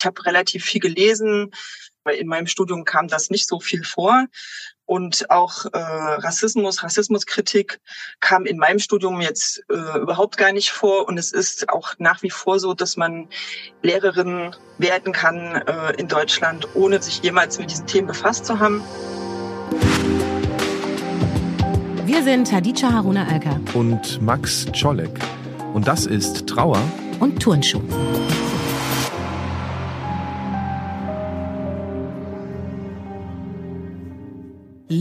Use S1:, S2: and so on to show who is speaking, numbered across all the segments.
S1: Ich habe relativ viel gelesen, weil in meinem Studium kam das nicht so viel vor. Und auch äh, Rassismus, Rassismuskritik kam in meinem Studium jetzt äh, überhaupt gar nicht vor. Und es ist auch nach wie vor so, dass man Lehrerin werden kann äh, in Deutschland, ohne sich jemals mit diesen Themen befasst zu haben.
S2: Wir sind Hadija Haruna Alka
S3: und Max Czolek. Und das ist Trauer
S2: und Turnschuh.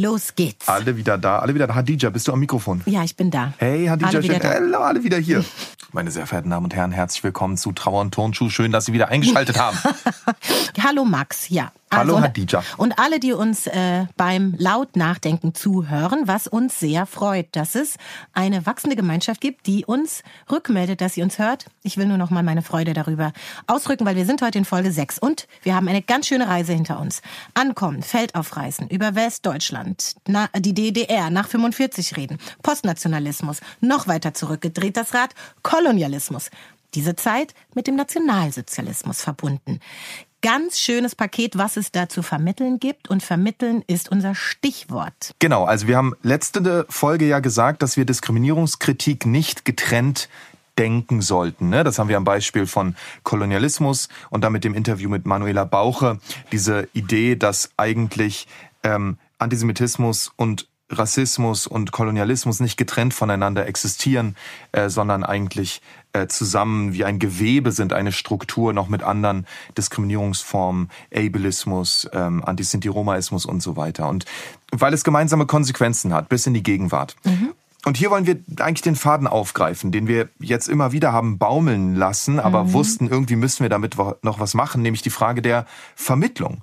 S2: Los geht's.
S3: Alle wieder da, alle wieder da. Hadija, bist du am Mikrofon?
S2: Ja, ich bin da.
S3: Hey, Hadija, alle schön. Hello, alle wieder hier. Meine sehr verehrten Damen und Herren, herzlich willkommen zu Trauer und Turnschuh. Schön, dass Sie wieder eingeschaltet haben.
S2: Hallo Max, ja.
S3: Hallo also, Hadija.
S2: Und alle, die uns äh, beim laut Nachdenken zuhören, was uns sehr freut, dass es eine wachsende Gemeinschaft gibt, die uns rückmeldet, dass sie uns hört. Ich will nur noch mal meine Freude darüber ausdrücken, weil wir sind heute in Folge 6 und wir haben eine ganz schöne Reise hinter uns. Ankommen, Feld aufreißen, über Westdeutschland, na, die DDR, nach 45 reden, Postnationalismus, noch weiter zurückgedreht das Rad, Kolonialismus. Diese Zeit mit dem Nationalsozialismus verbunden ganz schönes Paket, was es da zu vermitteln gibt. Und vermitteln ist unser Stichwort.
S3: Genau, also wir haben letzte Folge ja gesagt, dass wir Diskriminierungskritik nicht getrennt denken sollten. Ne? Das haben wir am Beispiel von Kolonialismus und dann mit dem Interview mit Manuela Bauche. Diese Idee, dass eigentlich ähm, Antisemitismus und Rassismus und Kolonialismus nicht getrennt voneinander existieren, äh, sondern eigentlich äh, zusammen wie ein Gewebe sind, eine Struktur noch mit anderen Diskriminierungsformen, Ableismus, ähm, Antisinti-Romaismus und so weiter. Und weil es gemeinsame Konsequenzen hat, bis in die Gegenwart. Mhm. Und hier wollen wir eigentlich den Faden aufgreifen, den wir jetzt immer wieder haben baumeln lassen, aber mhm. wussten, irgendwie müssen wir damit noch was machen, nämlich die Frage der Vermittlung.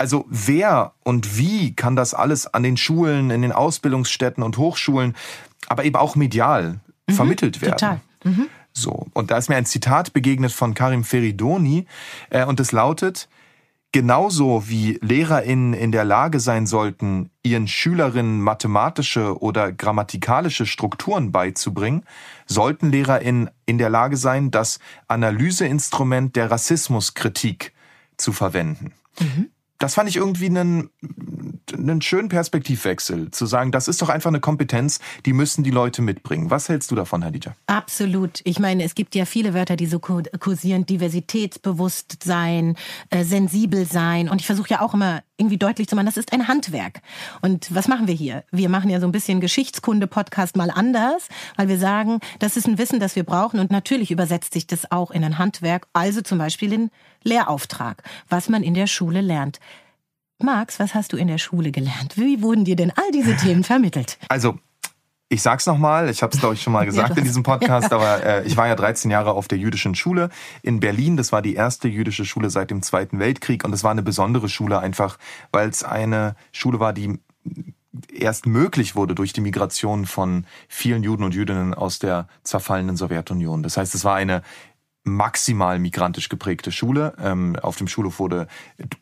S3: Also wer und wie kann das alles an den Schulen, in den Ausbildungsstätten und Hochschulen, aber eben auch medial mhm, vermittelt werden?
S2: Total. Mhm.
S3: So. Und da ist mir ein Zitat begegnet von Karim Feridoni, äh, und es lautet, Genauso wie LehrerInnen in der Lage sein sollten, ihren Schülerinnen mathematische oder grammatikalische Strukturen beizubringen, sollten LehrerInnen in der Lage sein, das Analyseinstrument der Rassismuskritik zu verwenden. Mhm das fand ich irgendwie einen, einen schönen Perspektivwechsel, zu sagen, das ist doch einfach eine Kompetenz, die müssen die Leute mitbringen. Was hältst du davon, Hadija?
S2: Absolut. Ich meine, es gibt ja viele Wörter, die so kursieren, diversitätsbewusst sein, äh, sensibel sein. Und ich versuche ja auch immer irgendwie deutlich zu machen, das ist ein Handwerk. Und was machen wir hier? Wir machen ja so ein bisschen Geschichtskunde-Podcast mal anders, weil wir sagen, das ist ein Wissen, das wir brauchen. Und natürlich übersetzt sich das auch in ein Handwerk, also zum Beispiel in Lehrauftrag, was man in der Schule lernt. Max, was hast du in der Schule gelernt? Wie wurden dir denn all diese Themen vermittelt?
S3: Also, ich sag's nochmal, ich habe es glaube ich schon mal gesagt ja, in diesem Podcast, aber äh, ich war ja 13 Jahre auf der jüdischen Schule in Berlin. Das war die erste jüdische Schule seit dem Zweiten Weltkrieg und es war eine besondere Schule einfach, weil es eine Schule war, die erst möglich wurde durch die Migration von vielen Juden und Jüdinnen aus der zerfallenen Sowjetunion. Das heißt, es war eine maximal migrantisch geprägte Schule. Ähm, auf dem Schulhof wurde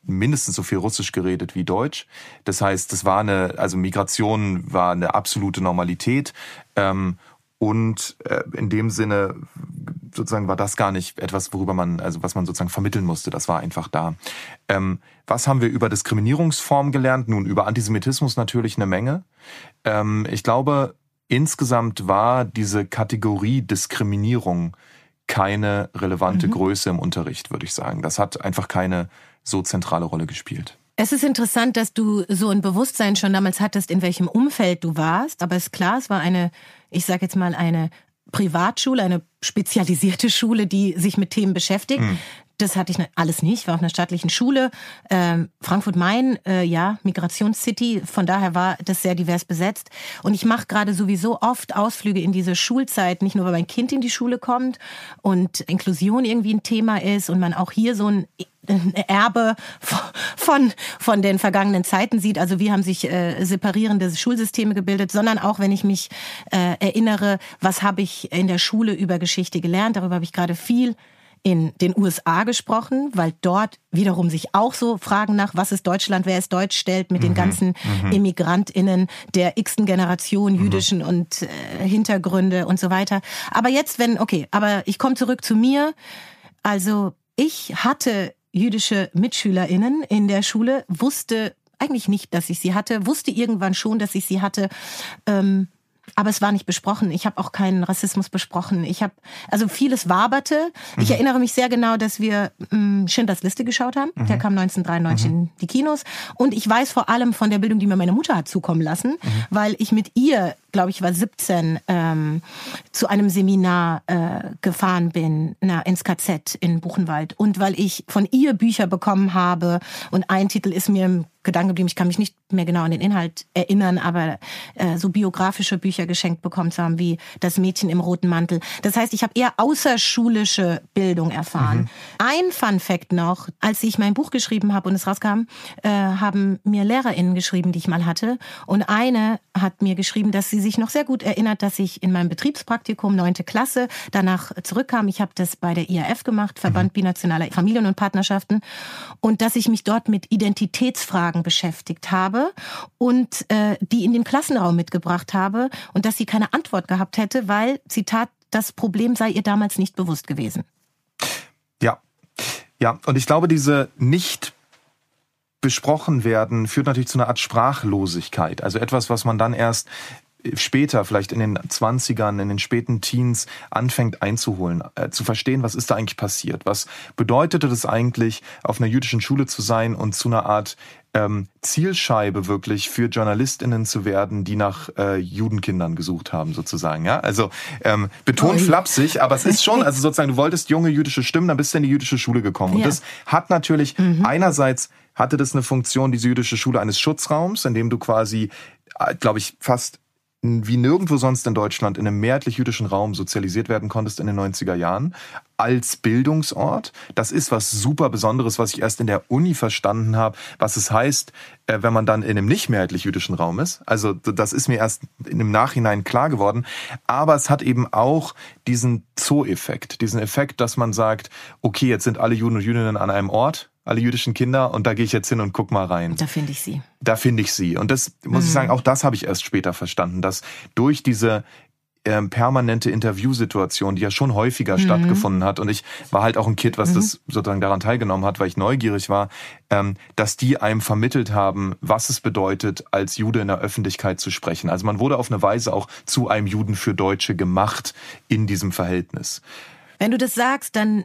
S3: mindestens so viel Russisch geredet wie Deutsch. Das heißt, es war eine, also Migration war eine absolute Normalität. Ähm, und äh, in dem Sinne sozusagen war das gar nicht etwas, worüber man, also was man sozusagen vermitteln musste. Das war einfach da. Ähm, was haben wir über Diskriminierungsformen gelernt? Nun, über Antisemitismus natürlich eine Menge. Ähm, ich glaube, insgesamt war diese Kategorie Diskriminierung keine relevante mhm. Größe im Unterricht, würde ich sagen. Das hat einfach keine so zentrale Rolle gespielt.
S2: Es ist interessant, dass du so ein Bewusstsein schon damals hattest, in welchem Umfeld du warst. Aber es ist klar, es war eine, ich sage jetzt mal, eine Privatschule, eine spezialisierte Schule, die sich mit Themen beschäftigt. Mhm. Das hatte ich alles nicht. Ich war auf einer staatlichen Schule. Ähm, Frankfurt-Main, äh, ja, Migrationscity. Von daher war das sehr divers besetzt. Und ich mache gerade sowieso oft Ausflüge in diese Schulzeit. Nicht nur, weil mein Kind in die Schule kommt und Inklusion irgendwie ein Thema ist und man auch hier so ein Erbe von, von den vergangenen Zeiten sieht. Also wie haben sich äh, separierende Schulsysteme gebildet, sondern auch, wenn ich mich äh, erinnere, was habe ich in der Schule über Geschichte gelernt. Darüber habe ich gerade viel in den USA gesprochen, weil dort wiederum sich auch so Fragen nach, was ist Deutschland, wer ist Deutsch stellt, mit mhm. den ganzen mhm. ImmigrantInnen der x-ten Generation, mhm. jüdischen und äh, Hintergründe und so weiter. Aber jetzt, wenn, okay, aber ich komme zurück zu mir. Also ich hatte jüdische MitschülerInnen in der Schule, wusste eigentlich nicht, dass ich sie hatte, wusste irgendwann schon, dass ich sie hatte. Ähm, aber es war nicht besprochen. Ich habe auch keinen Rassismus besprochen. Ich habe also vieles waberte. Mhm. Ich erinnere mich sehr genau, dass wir mh, mm, Schindlers Liste geschaut haben. Mhm. Der kam 1993 mhm. in die Kinos und ich weiß vor allem von der Bildung, die mir meine Mutter hat zukommen lassen, mhm. weil ich mit ihr glaube ich, war 17, ähm, zu einem Seminar äh, gefahren bin, na, ins KZ in Buchenwald. Und weil ich von ihr Bücher bekommen habe und ein Titel ist mir im Gedanken geblieben, ich kann mich nicht mehr genau an den Inhalt erinnern, aber äh, so biografische Bücher geschenkt bekommen zu haben, wie Das Mädchen im roten Mantel. Das heißt, ich habe eher außerschulische Bildung erfahren. Mhm. Ein Fun Fact noch, als ich mein Buch geschrieben habe und es rauskam, äh, haben mir LehrerInnen geschrieben, die ich mal hatte. Und eine hat mir geschrieben, dass sie sich noch sehr gut erinnert, dass ich in meinem Betriebspraktikum neunte Klasse danach zurückkam. Ich habe das bei der IAF gemacht, Verband mhm. Binationaler Familien und Partnerschaften, und dass ich mich dort mit Identitätsfragen beschäftigt habe und äh, die in den Klassenraum mitgebracht habe und dass sie keine Antwort gehabt hätte, weil, Zitat, das Problem sei ihr damals nicht bewusst gewesen.
S3: Ja, ja, und ich glaube, diese nicht besprochen werden, führt natürlich zu einer Art Sprachlosigkeit. Also etwas, was man dann erst später, vielleicht in den Zwanzigern, in den späten Teens anfängt einzuholen, äh, zu verstehen, was ist da eigentlich passiert? Was bedeutete das eigentlich, auf einer jüdischen Schule zu sein und zu einer Art ähm, Zielscheibe wirklich für JournalistInnen zu werden, die nach äh, Judenkindern gesucht haben, sozusagen. Ja, also ähm, betont flapsig, aber es ist schon, also sozusagen, du wolltest junge jüdische Stimmen, dann bist du in die jüdische Schule gekommen. Ja. Und das hat natürlich mhm. einerseits hatte das eine Funktion, diese jüdische Schule eines Schutzraums, in dem du quasi, äh, glaube ich, fast wie nirgendwo sonst in Deutschland in einem mehrheitlich jüdischen Raum sozialisiert werden konntest in den 90er Jahren als Bildungsort. Das ist was super Besonderes, was ich erst in der Uni verstanden habe, was es heißt, äh, wenn man dann in einem nicht mehrheitlich jüdischen Raum ist. Also das ist mir erst im Nachhinein klar geworden. Aber es hat eben auch diesen Zoo-Effekt, diesen Effekt, dass man sagt, okay, jetzt sind alle Juden und Jüdinnen an einem Ort alle jüdischen Kinder und da gehe ich jetzt hin und guck mal rein.
S2: Da finde ich sie.
S3: Da finde ich sie. Und das muss mhm. ich sagen, auch das habe ich erst später verstanden, dass durch diese ähm, permanente Interviewsituation, die ja schon häufiger mhm. stattgefunden hat. Und ich war halt auch ein Kind, was mhm. das sozusagen daran teilgenommen hat, weil ich neugierig war, ähm, dass die einem vermittelt haben, was es bedeutet, als Jude in der Öffentlichkeit zu sprechen. Also man wurde auf eine Weise auch zu einem Juden für Deutsche gemacht in diesem Verhältnis.
S2: Wenn du das sagst, dann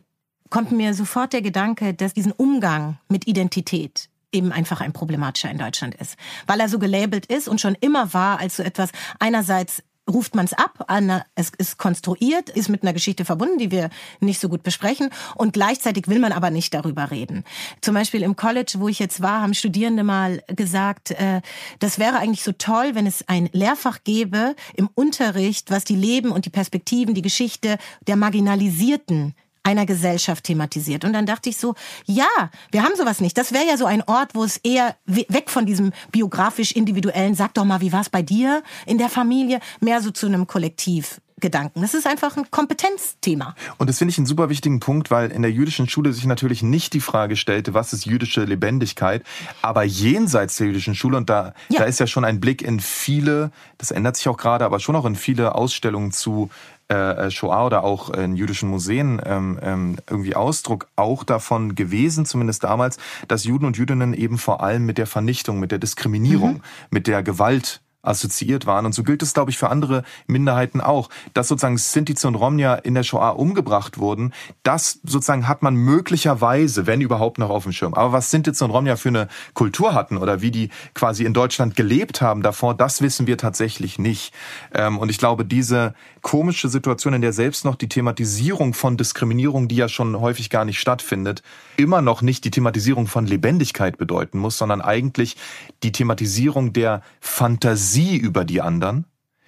S2: kommt mir sofort der Gedanke, dass diesen Umgang mit Identität eben einfach ein problematischer in Deutschland ist, weil er so gelabelt ist und schon immer war als so etwas einerseits ruft man es ab, es ist konstruiert, ist mit einer Geschichte verbunden, die wir nicht so gut besprechen und gleichzeitig will man aber nicht darüber reden. Zum Beispiel im College, wo ich jetzt war, haben Studierende mal gesagt, äh, das wäre eigentlich so toll, wenn es ein Lehrfach gäbe im Unterricht, was die Leben und die Perspektiven, die Geschichte der Marginalisierten einer Gesellschaft thematisiert. Und dann dachte ich so, ja, wir haben sowas nicht. Das wäre ja so ein Ort, wo es eher weg von diesem biografisch individuellen, sag doch mal, wie war es bei dir in der Familie, mehr so zu einem Kollektiv Gedanken. Das ist einfach ein Kompetenzthema.
S3: Und das finde ich einen super wichtigen Punkt, weil in der jüdischen Schule sich natürlich nicht die Frage stellte, was ist jüdische Lebendigkeit, aber jenseits der jüdischen Schule und da, ja. da ist ja schon ein Blick in viele, das ändert sich auch gerade, aber schon auch in viele Ausstellungen zu äh, Shoah oder auch in jüdischen Museen ähm, ähm, irgendwie Ausdruck auch davon gewesen, zumindest damals, dass Juden und Jüdinnen eben vor allem mit der Vernichtung, mit der Diskriminierung, mhm. mit der Gewalt assoziiert waren. Und so gilt es, glaube ich, für andere Minderheiten auch. Dass sozusagen Sinti und Romnia in der Shoah umgebracht wurden, das sozusagen hat man möglicherweise, wenn überhaupt noch auf dem Schirm. Aber was Sinti und Romnia für eine Kultur hatten oder wie die quasi in Deutschland gelebt haben davor, das wissen wir tatsächlich nicht. Ähm, und ich glaube, diese komische Situation, in der selbst noch die Thematisierung von Diskriminierung, die ja schon häufig gar nicht stattfindet, immer noch nicht die Thematisierung von Lebendigkeit bedeuten muss, sondern eigentlich die Thematisierung der Fantasie über die anderen.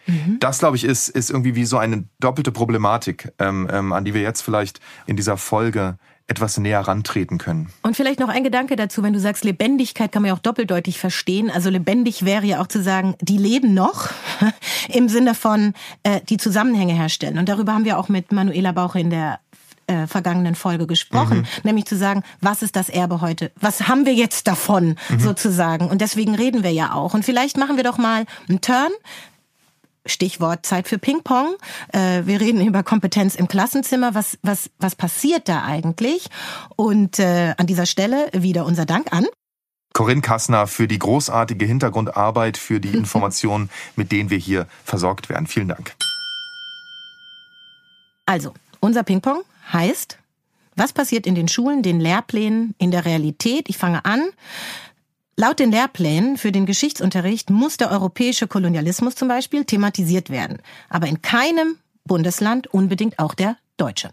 S3: Mhm. Das, glaube ich, ist, ist irgendwie wie so eine doppelte Problematik, ähm, ähm, an die wir jetzt vielleicht in dieser Folge etwas näher rantreten können.
S2: Und vielleicht noch ein Gedanke dazu, wenn du sagst, Lebendigkeit kann man ja auch doppeldeutig verstehen. Also lebendig wäre ja auch zu sagen, die leben noch im Sinne von äh, die Zusammenhänge herstellen. Und darüber haben wir auch mit Manuela Bauche in der äh, vergangenen Folge gesprochen, mhm. nämlich zu sagen, was ist das Erbe heute? Was haben wir jetzt davon mhm. sozusagen? Und deswegen reden wir ja auch. Und vielleicht machen wir doch mal einen Turn Stichwort Zeit für Ping-Pong. Äh, wir reden über Kompetenz im Klassenzimmer. Was, was, was passiert da eigentlich? Und äh, an dieser Stelle wieder unser Dank an
S3: Corinne Kassner für die großartige Hintergrundarbeit, für die Informationen, mit denen wir hier versorgt werden. Vielen Dank.
S2: Also, unser Ping-Pong heißt, was passiert in den Schulen, den Lehrplänen, in der Realität? Ich fange an. Laut den Lehrplänen für den Geschichtsunterricht muss der europäische Kolonialismus zum Beispiel thematisiert werden, aber in keinem Bundesland unbedingt auch der deutsche.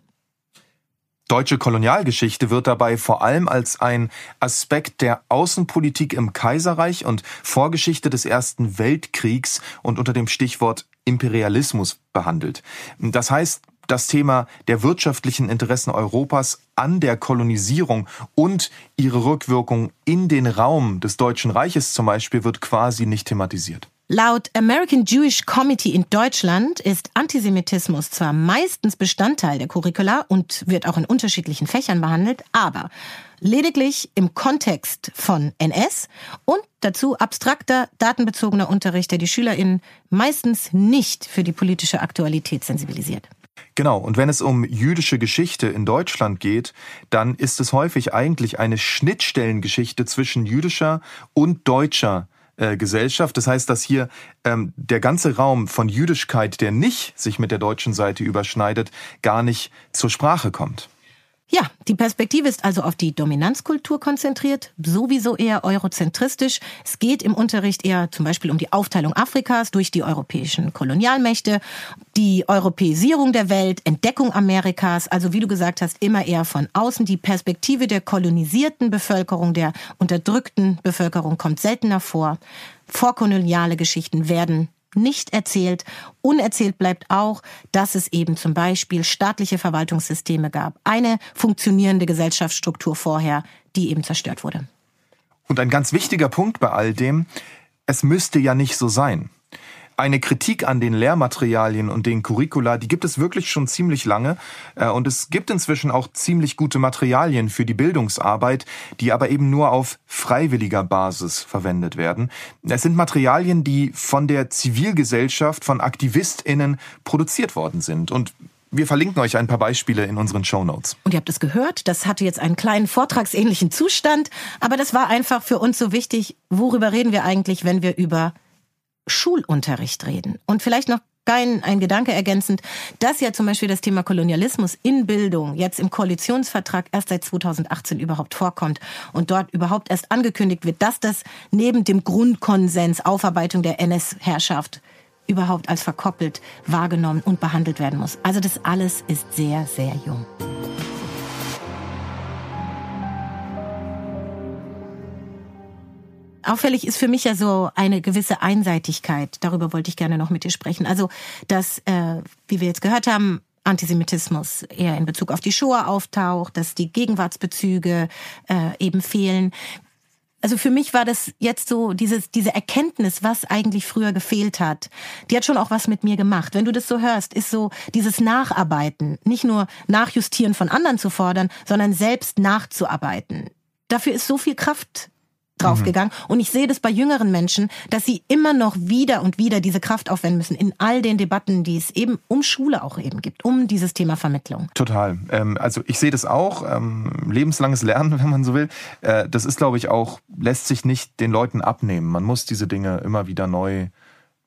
S3: Deutsche Kolonialgeschichte wird dabei vor allem als ein Aspekt der Außenpolitik im Kaiserreich und Vorgeschichte des Ersten Weltkriegs und unter dem Stichwort Imperialismus behandelt. Das heißt, das Thema der wirtschaftlichen Interessen Europas an der Kolonisierung und ihre Rückwirkung in den Raum des Deutschen Reiches zum Beispiel wird quasi nicht thematisiert.
S2: Laut American Jewish Committee in Deutschland ist Antisemitismus zwar meistens Bestandteil der Curricula und wird auch in unterschiedlichen Fächern behandelt, aber lediglich im Kontext von NS und dazu abstrakter, datenbezogener Unterricht, der die SchülerInnen meistens nicht für die politische Aktualität sensibilisiert.
S3: Genau, und wenn es um jüdische Geschichte in Deutschland geht, dann ist es häufig eigentlich eine Schnittstellengeschichte zwischen jüdischer und deutscher äh, Gesellschaft. Das heißt, dass hier ähm, der ganze Raum von Jüdischkeit, der nicht sich mit der deutschen Seite überschneidet, gar nicht zur Sprache kommt.
S2: Ja, die Perspektive ist also auf die Dominanzkultur konzentriert, sowieso eher eurozentristisch. Es geht im Unterricht eher zum Beispiel um die Aufteilung Afrikas durch die europäischen Kolonialmächte, die Europäisierung der Welt, Entdeckung Amerikas, also wie du gesagt hast, immer eher von außen. Die Perspektive der kolonisierten Bevölkerung, der unterdrückten Bevölkerung kommt seltener vor. Vorkoloniale Geschichten werden nicht erzählt. Unerzählt bleibt auch, dass es eben zum Beispiel staatliche Verwaltungssysteme gab. Eine funktionierende Gesellschaftsstruktur vorher, die eben zerstört wurde.
S3: Und ein ganz wichtiger Punkt bei all dem, es müsste ja nicht so sein eine Kritik an den Lehrmaterialien und den Curricula, die gibt es wirklich schon ziemlich lange. Äh, und es gibt inzwischen auch ziemlich gute Materialien für die Bildungsarbeit, die aber eben nur auf freiwilliger Basis verwendet werden. Es sind Materialien, die von der Zivilgesellschaft, von AktivistInnen produziert worden sind. Und wir verlinken euch ein paar Beispiele in unseren Show Notes.
S2: Und ihr habt es gehört, das hatte jetzt einen kleinen vortragsähnlichen Zustand, aber das war einfach für uns so wichtig, worüber reden wir eigentlich, wenn wir über Schulunterricht reden. Und vielleicht noch ein, ein Gedanke ergänzend, dass ja zum Beispiel das Thema Kolonialismus in Bildung jetzt im Koalitionsvertrag erst seit 2018 überhaupt vorkommt und dort überhaupt erst angekündigt wird, dass das neben dem Grundkonsens Aufarbeitung der NS-Herrschaft überhaupt als verkoppelt wahrgenommen und behandelt werden muss. Also das alles ist sehr, sehr jung. Auffällig ist für mich ja so eine gewisse Einseitigkeit. Darüber wollte ich gerne noch mit dir sprechen. Also, dass, äh, wie wir jetzt gehört haben, Antisemitismus eher in Bezug auf die Shoah auftaucht, dass die Gegenwartsbezüge äh, eben fehlen. Also für mich war das jetzt so dieses, diese Erkenntnis, was eigentlich früher gefehlt hat. Die hat schon auch was mit mir gemacht. Wenn du das so hörst, ist so dieses Nacharbeiten, nicht nur Nachjustieren von anderen zu fordern, sondern selbst nachzuarbeiten. Dafür ist so viel Kraft draufgegangen. Mhm. Und ich sehe das bei jüngeren Menschen, dass sie immer noch wieder und wieder diese Kraft aufwenden müssen in all den Debatten, die es eben um Schule auch eben gibt, um dieses Thema Vermittlung.
S3: Total. Ähm, also ich sehe das auch. Ähm, lebenslanges Lernen, wenn man so will. Äh, das ist, glaube ich, auch, lässt sich nicht den Leuten abnehmen. Man muss diese Dinge immer wieder neu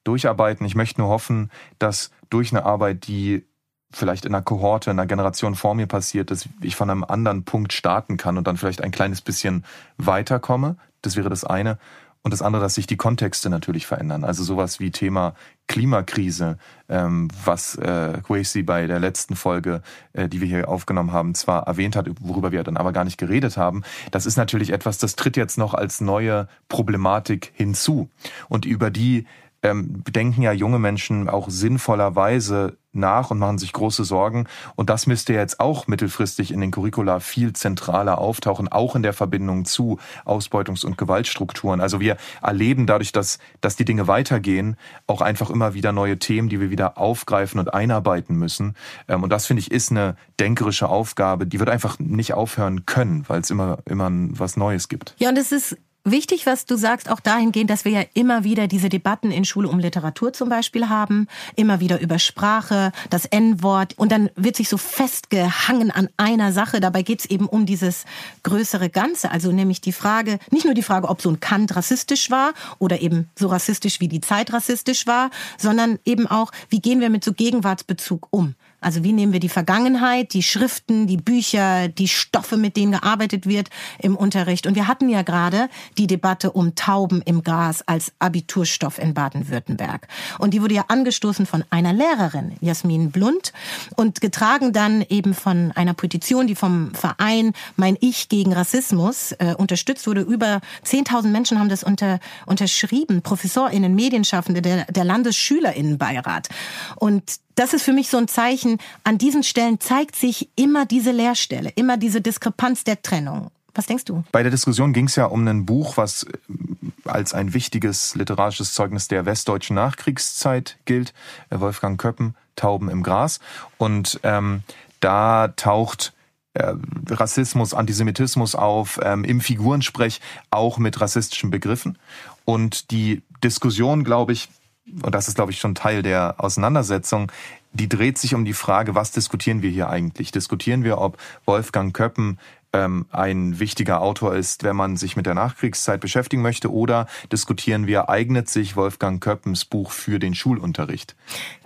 S3: durcharbeiten. Ich möchte nur hoffen, dass durch eine Arbeit, die vielleicht in einer Kohorte, in einer Generation vor mir passiert, dass ich von einem anderen Punkt starten kann und dann vielleicht ein kleines bisschen weiterkomme. Das wäre das eine. Und das andere, dass sich die Kontexte natürlich verändern. Also sowas wie Thema Klimakrise, ähm, was äh, Quasi bei der letzten Folge, äh, die wir hier aufgenommen haben, zwar erwähnt hat, worüber wir dann aber gar nicht geredet haben. Das ist natürlich etwas, das tritt jetzt noch als neue Problematik hinzu. Und über die ähm, denken ja junge Menschen auch sinnvollerweise nach und machen sich große Sorgen. Und das müsste jetzt auch mittelfristig in den Curricula viel zentraler auftauchen, auch in der Verbindung zu Ausbeutungs- und Gewaltstrukturen. Also wir erleben dadurch, dass, dass die Dinge weitergehen, auch einfach immer wieder neue Themen, die wir wieder aufgreifen und einarbeiten müssen. Ähm, und das finde ich ist eine denkerische Aufgabe, die wird einfach nicht aufhören können, weil es immer, immer was Neues gibt.
S2: Ja, und es ist wichtig, was du sagst, auch dahingehend, dass wir ja immer wieder diese Debatten in Schule um Literatur zum Beispiel haben, immer wieder über Sprache, das N-Wort und dann wird sich so festgehangen an einer Sache. Dabei geht es eben um dieses größere Ganze, also nämlich die Frage, nicht nur die Frage, ob so ein Kant rassistisch war oder eben so rassistisch wie die Zeit rassistisch war, sondern eben auch, wie gehen wir mit so Gegenwartsbezug um? Also wie nehmen wir die Vergangenheit, die Schriften, die Bücher, die Stoffe, mit denen gearbeitet wird im Unterricht. Und wir hatten ja gerade die Debatte um Tauben im Gras als Abiturstoff in Baden-Württemberg. Und die wurde ja angestoßen von einer Lehrerin, Jasmin Blunt, und getragen dann eben von einer Petition, die vom Verein Mein Ich gegen Rassismus äh, unterstützt wurde. Über 10.000 Menschen haben das unter, unterschrieben, ProfessorInnen, Medienschaffende, der, der Landesschülerinnenbeirat. Und das ist für mich so ein Zeichen, an diesen Stellen zeigt sich immer diese Leerstelle, immer diese Diskrepanz der Trennung. Was denkst du?
S3: Bei der Diskussion ging es ja um ein Buch, was äh, als ein wichtiges literarisches Zeugnis der westdeutschen Nachkriegszeit gilt. Äh, Wolfgang Köppen, Tauben im Gras. Und ähm, da taucht äh, Rassismus, Antisemitismus auf, ähm, im Figurensprech auch mit rassistischen Begriffen. Und die Diskussion, glaube ich, und das ist, glaube ich, schon Teil der Auseinandersetzung, die dreht sich um die Frage, was diskutieren wir hier eigentlich? Diskutieren wir, ob Wolfgang Köppen ähm, ein wichtiger Autor ist, wenn man sich mit der Nachkriegszeit beschäftigen möchte, oder diskutieren wir, eignet sich Wolfgang Köppens Buch für den Schulunterricht?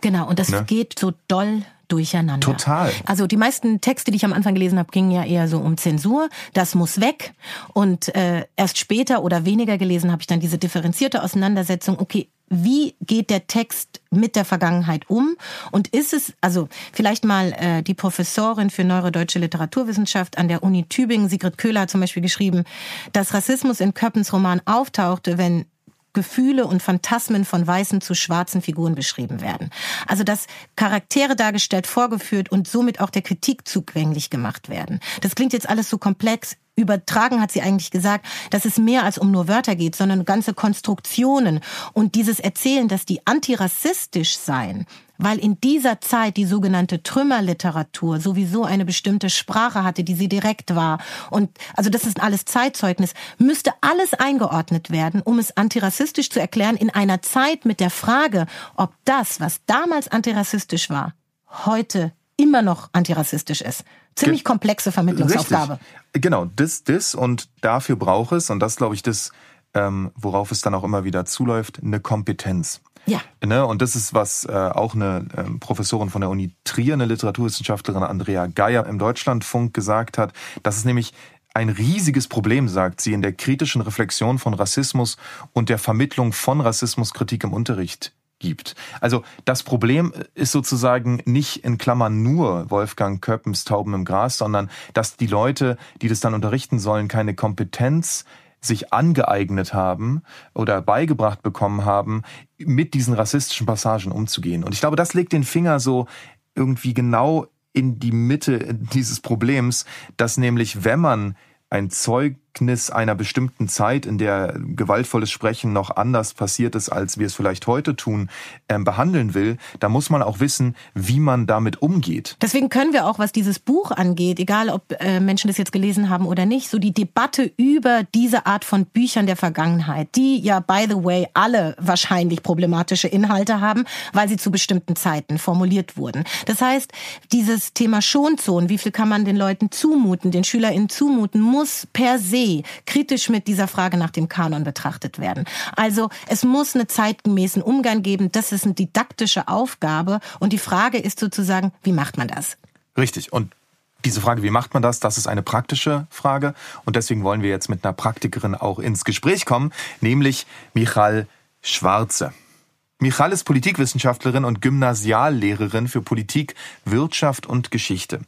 S2: Genau, und das ne? geht so doll durcheinander.
S3: Total.
S2: Also die meisten Texte, die ich am Anfang gelesen habe, gingen ja eher so um Zensur. Das muss weg. Und äh, erst später oder weniger gelesen habe ich dann diese differenzierte Auseinandersetzung. Okay, wie geht der Text mit der Vergangenheit um? Und ist es, also vielleicht mal äh, die Professorin für neurodeutsche Literaturwissenschaft an der Uni Tübingen, Sigrid Köhler, hat zum Beispiel geschrieben, dass Rassismus in Köppens Roman auftauchte, wenn Gefühle und Phantasmen von weißen zu schwarzen Figuren beschrieben werden. Also dass Charaktere dargestellt, vorgeführt und somit auch der Kritik zugänglich gemacht werden. Das klingt jetzt alles so komplex, übertragen hat sie eigentlich gesagt, dass es mehr als um nur Wörter geht, sondern ganze Konstruktionen und dieses Erzählen, dass die antirassistisch seien, weil in dieser Zeit die sogenannte Trümmerliteratur sowieso eine bestimmte Sprache hatte, die sie direkt war. Und also das ist alles Zeitzeugnis, müsste alles eingeordnet werden, um es antirassistisch zu erklären in einer Zeit mit der Frage, ob das, was damals antirassistisch war, heute immer noch antirassistisch ist. Ziemlich komplexe Vermittlungsaufgabe.
S3: Richtig. Genau, das, das und dafür braucht es, und das glaube ich das, ähm, worauf es dann auch immer wieder zuläuft, eine Kompetenz.
S2: Ja.
S3: Ne? Und das ist, was äh, auch eine ähm, Professorin von der Uni Trier, eine Literaturwissenschaftlerin Andrea Geier im Deutschlandfunk gesagt hat. Das ist nämlich ein riesiges Problem, sagt sie, in der kritischen Reflexion von Rassismus und der Vermittlung von Rassismuskritik im Unterricht gibt. Also das Problem ist sozusagen nicht in Klammern nur Wolfgang Köppens Tauben im Gras, sondern dass die Leute, die das dann unterrichten sollen, keine Kompetenz sich angeeignet haben oder beigebracht bekommen haben, mit diesen rassistischen Passagen umzugehen. Und ich glaube, das legt den Finger so irgendwie genau in die Mitte dieses Problems, dass nämlich, wenn man ein Zeugnis einer bestimmten Zeit, in der gewaltvolles Sprechen noch anders passiert ist, als wir es vielleicht heute tun, äh, behandeln will, da muss man auch wissen, wie man damit umgeht.
S2: Deswegen können wir auch, was dieses Buch angeht, egal ob äh, Menschen das jetzt gelesen haben oder nicht, so die Debatte über diese Art von Büchern der Vergangenheit, die ja, by the way, alle wahrscheinlich problematische Inhalte haben, weil sie zu bestimmten Zeiten formuliert wurden. Das heißt, dieses Thema Schonzonen, wie viel kann man den Leuten zumuten, den SchülerInnen zumuten, muss per se kritisch mit dieser Frage nach dem Kanon betrachtet werden. Also es muss einen zeitgemäßen Umgang geben. Das ist eine didaktische Aufgabe. Und die Frage ist sozusagen, wie macht man das?
S3: Richtig. Und diese Frage, wie macht man das, das ist eine praktische Frage. Und deswegen wollen wir jetzt mit einer Praktikerin auch ins Gespräch kommen, nämlich Michal Schwarze. Michal ist Politikwissenschaftlerin und Gymnasiallehrerin für Politik, Wirtschaft und Geschichte.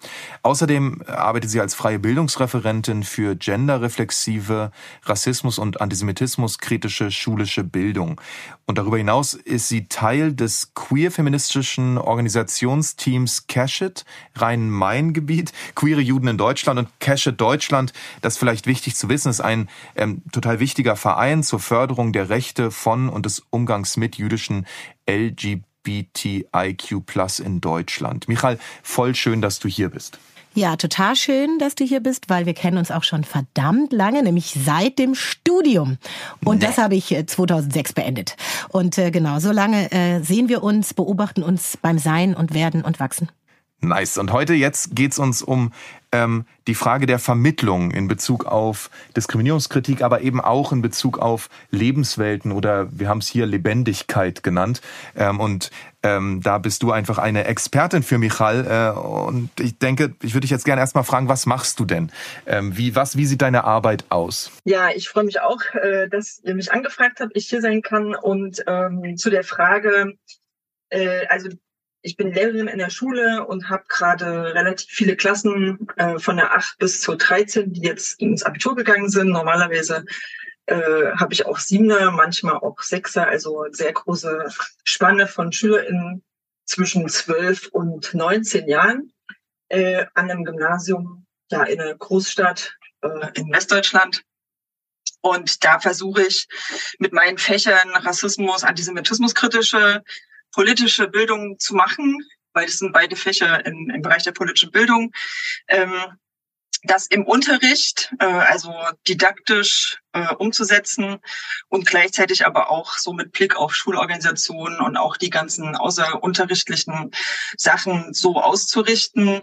S3: Außerdem arbeitet sie als freie Bildungsreferentin für genderreflexive, Rassismus und Antisemitismus kritische schulische Bildung. Und darüber hinaus ist sie Teil des queer-feministischen Organisationsteams Cashit, Rhein-Main-Gebiet, queere Juden in Deutschland und Cashit Deutschland. Das vielleicht wichtig zu wissen, ist ein ähm, total wichtiger Verein zur Förderung der Rechte von und des Umgangs mit jüdischen LGBTIQ Plus in Deutschland. Michael, voll schön, dass du hier bist.
S2: Ja, total schön, dass du hier bist, weil wir kennen uns auch schon verdammt lange, nämlich seit dem Studium. Und nee. das habe ich 2006 äh, beendet. Und äh, genau, so lange äh, sehen wir uns, beobachten uns beim Sein und Werden und Wachsen.
S3: Nice. Und heute jetzt geht's uns um ähm, die Frage der Vermittlung in Bezug auf Diskriminierungskritik, aber eben auch in Bezug auf Lebenswelten oder wir haben es hier Lebendigkeit genannt. Ähm, und ähm, da bist du einfach eine Expertin für Michal. Äh, und ich denke, ich würde dich jetzt gerne erstmal fragen, was machst du denn? Ähm, wie, was, wie sieht deine Arbeit aus?
S1: Ja, ich freue mich auch, äh, dass ihr mich angefragt habt, ich hier sein kann. Und ähm, zu der Frage, äh, also ich bin Lehrerin in der Schule und habe gerade relativ viele Klassen äh, von der 8 bis zur 13, die jetzt ins Abitur gegangen sind. Normalerweise äh, habe ich auch Siebener, manchmal auch Sechser, also sehr große Spanne von SchülerInnen zwischen 12 und 19 Jahren äh, an einem Gymnasium ja in einer Großstadt äh, in Westdeutschland. Und da versuche ich mit meinen Fächern Rassismus, Antisemitismus kritische politische Bildung zu machen, weil das sind beide Fächer im, im Bereich der politischen Bildung. Ähm, das im Unterricht, äh, also didaktisch äh, umzusetzen und gleichzeitig aber auch so mit Blick auf Schulorganisationen und auch die ganzen außerunterrichtlichen Sachen so auszurichten,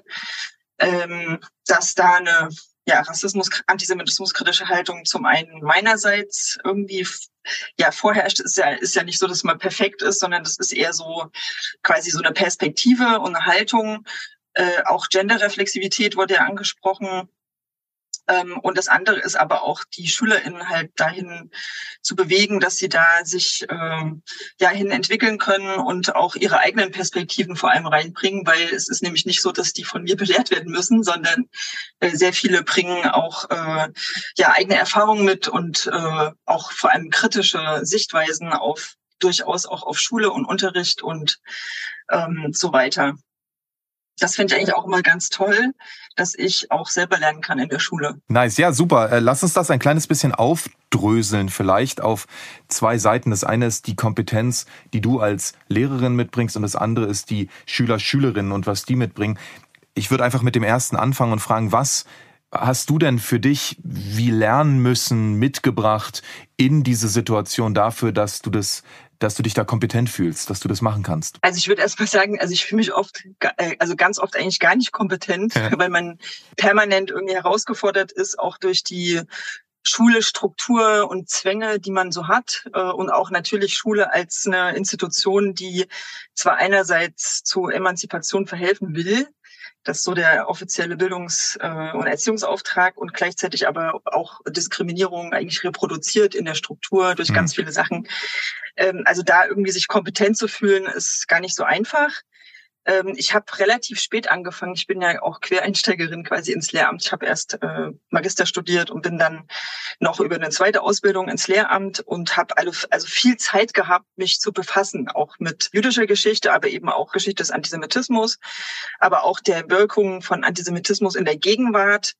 S1: ähm, dass da eine ja, Rassismus, Antisemitismus kritische Haltung zum einen meinerseits irgendwie ja vorherrscht, ist ja, ist ja nicht so, dass man perfekt ist, sondern das ist eher so quasi so eine Perspektive und eine Haltung. Äh, auch Genderreflexivität wurde ja angesprochen. Ähm, und das andere ist aber auch die SchülerInnen halt dahin zu bewegen, dass sie da sich ähm, ja hin entwickeln können und auch ihre eigenen Perspektiven vor allem reinbringen, weil es ist nämlich nicht so, dass die von mir belehrt werden müssen, sondern äh, sehr viele bringen auch äh, ja eigene Erfahrungen mit und äh, auch vor allem kritische Sichtweisen auf durchaus auch auf Schule und Unterricht und ähm, so weiter das finde ich eigentlich auch immer ganz toll, dass ich auch selber lernen kann in der Schule.
S3: Nice, ja, super. Äh, lass uns das ein kleines bisschen aufdröseln, vielleicht auf zwei Seiten. Das eine ist die Kompetenz, die du als Lehrerin mitbringst und das andere ist die Schüler, Schülerinnen und was die mitbringen. Ich würde einfach mit dem ersten anfangen und fragen, was hast du denn für dich wie lernen müssen mitgebracht in diese Situation dafür, dass du das dass du dich da kompetent fühlst, dass du das machen kannst?
S1: Also ich würde erst mal sagen, also ich fühle mich oft, äh, also ganz oft eigentlich gar nicht kompetent, ja. weil man permanent irgendwie herausgefordert ist, auch durch die Schule, Struktur und Zwänge, die man so hat äh, und auch natürlich Schule als eine Institution, die zwar einerseits zu Emanzipation verhelfen will, das ist so der offizielle Bildungs- äh, und Erziehungsauftrag und gleichzeitig aber auch Diskriminierung eigentlich reproduziert in der Struktur durch mhm. ganz viele Sachen. Ähm, also da irgendwie sich kompetent zu fühlen, ist gar nicht so einfach. Ähm, ich habe relativ spät angefangen. Ich bin ja auch Quereinsteigerin quasi ins Lehramt. Ich habe erst äh, Magister studiert und bin dann noch über eine zweite Ausbildung ins Lehramt und habe also viel Zeit gehabt, mich zu befassen, auch mit jüdischer Geschichte, aber eben auch Geschichte des Antisemitismus, aber auch der Wirkung von Antisemitismus in der Gegenwart.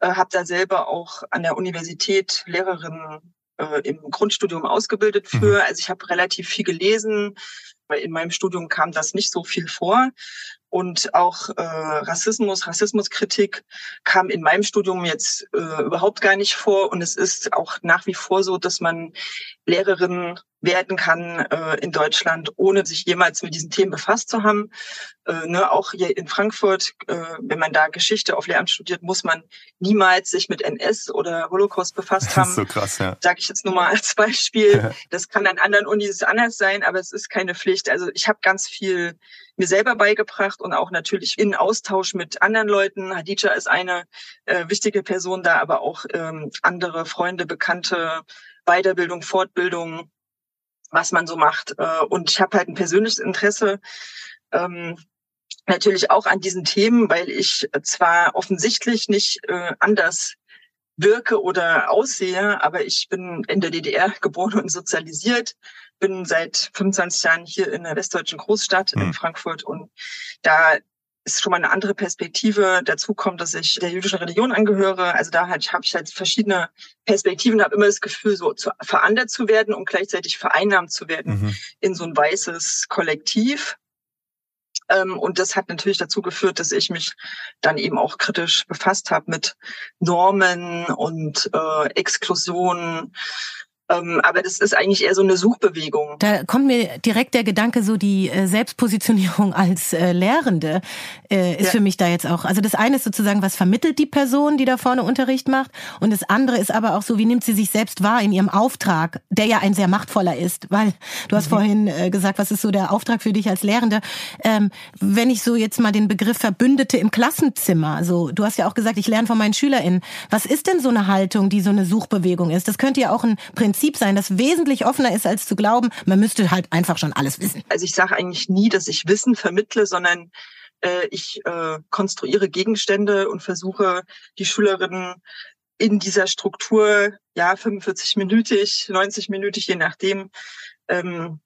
S1: Äh, habe da selber auch an der Universität Lehrerin äh, im Grundstudium ausgebildet für. Mhm. Also ich habe relativ viel gelesen, in meinem Studium kam das nicht so viel vor. Und auch äh, Rassismus, Rassismuskritik kam in meinem Studium jetzt äh, überhaupt gar nicht vor. Und es ist auch nach wie vor so, dass man Lehrerinnen werden kann äh, in Deutschland, ohne sich jemals mit diesen Themen befasst zu haben. Äh, ne, auch hier in Frankfurt, äh, wenn man da Geschichte auf Lehramt studiert, muss man niemals sich mit NS oder Holocaust befasst haben.
S3: Das ist so krass, ja.
S1: Sage ich jetzt nur mal als Beispiel. Das kann an anderen Unis anders sein, aber es ist keine Pflicht. Also ich habe ganz viel mir selber beigebracht und auch natürlich in Austausch mit anderen Leuten. Hadija ist eine äh, wichtige Person da, aber auch ähm, andere Freunde, Bekannte, Weiterbildung, Fortbildung, was man so macht. Äh, und ich habe halt ein persönliches Interesse ähm, natürlich auch an diesen Themen, weil ich zwar offensichtlich nicht äh, anders wirke oder aussehe, aber ich bin in der DDR geboren und sozialisiert, bin seit 25 Jahren hier in der westdeutschen Großstadt mhm. in hm. Frankfurt und da ist schon mal eine andere Perspektive. Dazu kommt, dass ich der jüdischen Religion angehöre. Also da halt, habe ich halt verschiedene Perspektiven, habe immer das Gefühl, so zu, verandert zu werden und gleichzeitig vereinnahmt zu werden mhm. in so ein weißes Kollektiv. Ähm, und das hat natürlich dazu geführt, dass ich mich dann eben auch kritisch befasst habe mit Normen und äh, Exklusion ähm, aber das ist eigentlich eher so eine Suchbewegung.
S2: Da kommt mir direkt der Gedanke, so die äh, Selbstpositionierung als äh, Lehrende äh, ist ja. für mich da jetzt auch. Also das eine ist sozusagen, was vermittelt die Person, die da vorne Unterricht macht, und das andere ist aber auch so, wie nimmt sie sich selbst wahr in ihrem Auftrag, der ja ein sehr machtvoller ist, weil du hast mhm. vorhin gesagt, was ist so der Auftrag für dich als Lehrende? Ähm, wenn ich so jetzt mal den Begriff Verbündete im Klassenzimmer, so du hast ja auch gesagt, ich lerne von meinen SchülerInnen. Was ist denn so eine Haltung, die so eine Suchbewegung ist? Das könnte ja auch ein Prinzip Prinzip sein, das wesentlich offener ist, als zu glauben, man müsste halt einfach schon alles wissen.
S1: Also ich sage eigentlich nie, dass ich Wissen vermittle, sondern äh, ich äh, konstruiere Gegenstände und versuche die Schülerinnen in dieser Struktur, ja, 45-minütig, 90-minütig, je nachdem, ähm,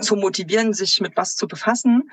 S1: zu motivieren, sich mit was zu befassen.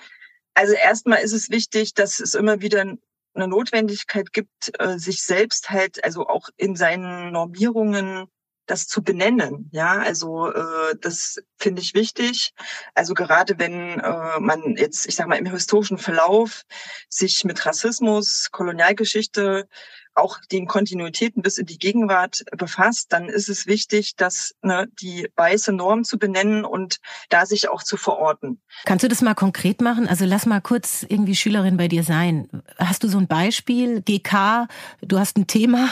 S1: Also erstmal ist es wichtig, dass es immer wieder eine Notwendigkeit gibt, äh, sich selbst halt, also auch in seinen Normierungen das zu benennen. Ja, also äh, das finde ich wichtig. Also gerade wenn äh, man jetzt, ich sag mal, im historischen Verlauf sich mit Rassismus, Kolonialgeschichte auch den Kontinuitäten bis in die Gegenwart befasst, dann ist es wichtig, dass ne, die weiße Norm zu benennen und da sich auch zu verorten.
S2: Kannst du das mal konkret machen? Also lass mal kurz irgendwie Schülerin bei dir sein. Hast du so ein Beispiel? GK, du hast ein Thema.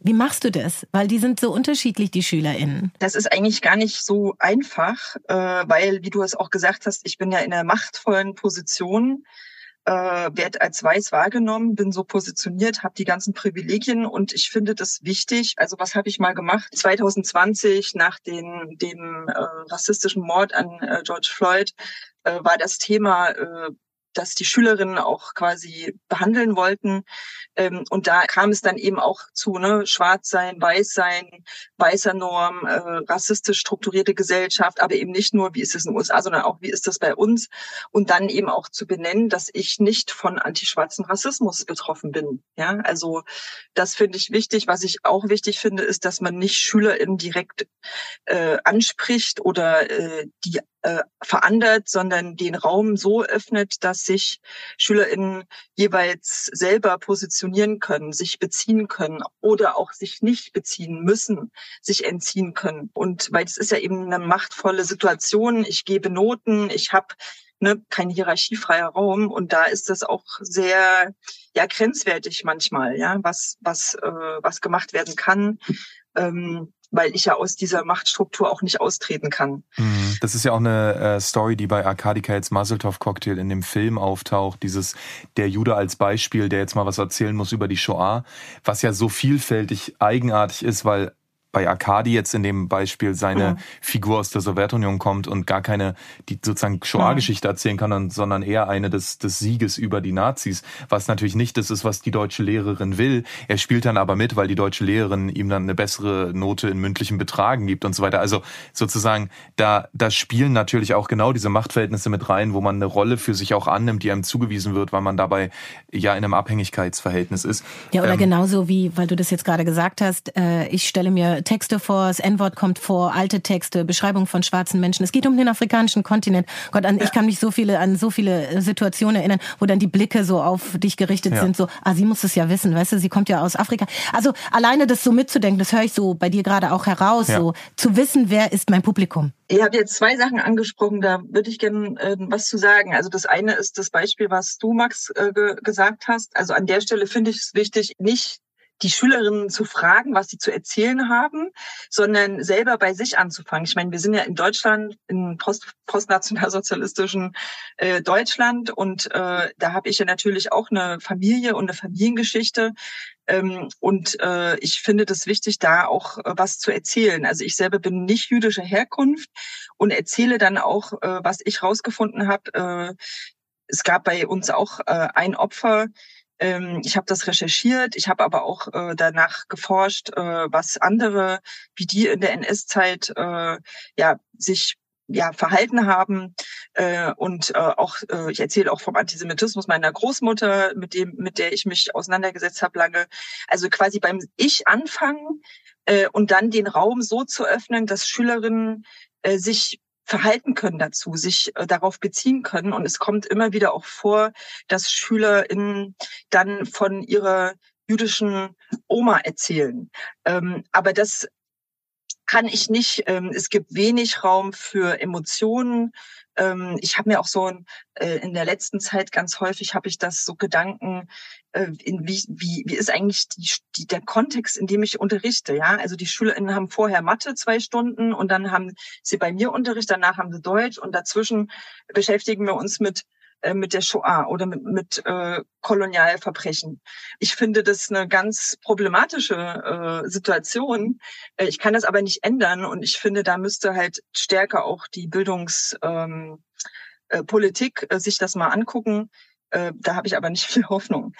S2: Wie machst du das? Weil die sind so unterschiedlich, die SchülerInnen.
S1: Das ist eigentlich gar nicht so einfach, äh, weil, wie du es auch gesagt hast, ich bin ja in einer machtvollen Position äh, werde als weiß wahrgenommen, bin so positioniert, habe die ganzen Privilegien und ich finde das wichtig. Also was habe ich mal gemacht? 2020 nach den, dem äh, rassistischen Mord an äh, George Floyd äh, war das Thema äh, das die Schülerinnen auch quasi behandeln wollten. Ähm, und da kam es dann eben auch zu ne, Schwarz sein, Weiß sein, weißer Norm, äh, rassistisch strukturierte Gesellschaft, aber eben nicht nur, wie ist es in den USA, sondern auch, wie ist das bei uns? Und dann eben auch zu benennen, dass ich nicht von antischwarzen Rassismus betroffen bin. Ja, also das finde ich wichtig. Was ich auch wichtig finde, ist, dass man nicht SchülerInnen direkt äh, anspricht oder äh, die äh, verandert, sondern den Raum so öffnet, dass sich SchülerInnen jeweils selber positionieren können, sich beziehen können oder auch sich nicht beziehen müssen, sich entziehen können. Und weil es ist ja eben eine machtvolle Situation. Ich gebe Noten, ich habe ne, kein hierarchiefreier Raum und da ist das auch sehr ja grenzwertig manchmal, ja, was was äh, was gemacht werden kann. Ähm, weil ich ja aus dieser Machtstruktur auch nicht austreten kann.
S3: Mhm. Das ist ja auch eine äh, Story, die bei Arkadika jetzt Muzzletov Cocktail in dem Film auftaucht. Dieses der Jude als Beispiel, der jetzt mal was erzählen muss über die Shoah, was ja so vielfältig eigenartig ist, weil bei Arkadi jetzt in dem Beispiel seine mhm. Figur aus der Sowjetunion kommt und gar keine, die sozusagen Shoah-Geschichte erzählen kann, sondern eher eine des, des Sieges über die Nazis, was natürlich nicht das ist, was die deutsche Lehrerin will. Er spielt dann aber mit, weil die deutsche Lehrerin ihm dann eine bessere Note in mündlichem Betragen gibt und so weiter. Also sozusagen, da, da spielen natürlich auch genau diese Machtverhältnisse mit rein, wo man eine Rolle für sich auch annimmt, die einem zugewiesen wird, weil man dabei ja in einem Abhängigkeitsverhältnis ist.
S2: Ja, oder ähm, genauso wie, weil du das jetzt gerade gesagt hast, äh, ich stelle mir Texte vor, das N-Wort kommt vor, alte Texte, Beschreibung von schwarzen Menschen. Es geht um den afrikanischen Kontinent. Gott, an, ja. ich kann mich so viele an so viele Situationen erinnern, wo dann die Blicke so auf dich gerichtet ja. sind, so, ah, sie muss es ja wissen, weißt du, sie kommt ja aus Afrika. Also alleine das so mitzudenken, das höre ich so bei dir gerade auch heraus, ja. so zu wissen, wer ist mein Publikum.
S1: Ihr habt jetzt zwei Sachen angesprochen, da würde ich gerne äh, was zu sagen. Also das eine ist das Beispiel, was du, Max, äh, ge gesagt hast. Also an der Stelle finde ich es wichtig, nicht die Schülerinnen zu fragen, was sie zu erzählen haben, sondern selber bei sich anzufangen. Ich meine, wir sind ja in Deutschland, in post, postnationalsozialistischen äh, Deutschland und äh, da habe ich ja natürlich auch eine Familie und eine Familiengeschichte. Ähm, und äh, ich finde das wichtig, da auch äh, was zu erzählen. Also ich selber bin nicht jüdischer Herkunft und erzähle dann auch, äh, was ich rausgefunden habe. Äh, es gab bei uns auch äh, ein Opfer, ich habe das recherchiert, ich habe aber auch äh, danach geforscht, äh, was andere, wie die in der NS-Zeit äh, ja sich ja verhalten haben äh, und äh, auch äh, ich erzähle auch vom Antisemitismus meiner Großmutter, mit dem mit der ich mich auseinandergesetzt habe lange. Also quasi beim Ich anfangen äh, und dann den Raum so zu öffnen, dass Schülerinnen äh, sich verhalten können dazu, sich äh, darauf beziehen können. Und es kommt immer wieder auch vor, dass SchülerInnen dann von ihrer jüdischen Oma erzählen. Ähm, aber das kann ich nicht. Ähm, es gibt wenig Raum für Emotionen. Ähm, ich habe mir auch so äh, in der letzten Zeit ganz häufig habe ich das so Gedanken, äh, in wie, wie, wie ist eigentlich die, die, der Kontext, in dem ich unterrichte. Ja, also die SchülerInnen haben vorher Mathe zwei Stunden und dann haben sie bei mir Unterricht, danach haben sie Deutsch und dazwischen beschäftigen wir uns mit äh, mit der Shoah oder mit, mit äh, Kolonialverbrechen. Ich finde das eine ganz problematische äh, Situation. Äh, ich kann das aber nicht ändern und ich finde, da müsste halt stärker auch die Bildungspolitik ähm, äh, äh, sich das mal angucken. Äh, da habe ich aber nicht viel Hoffnung.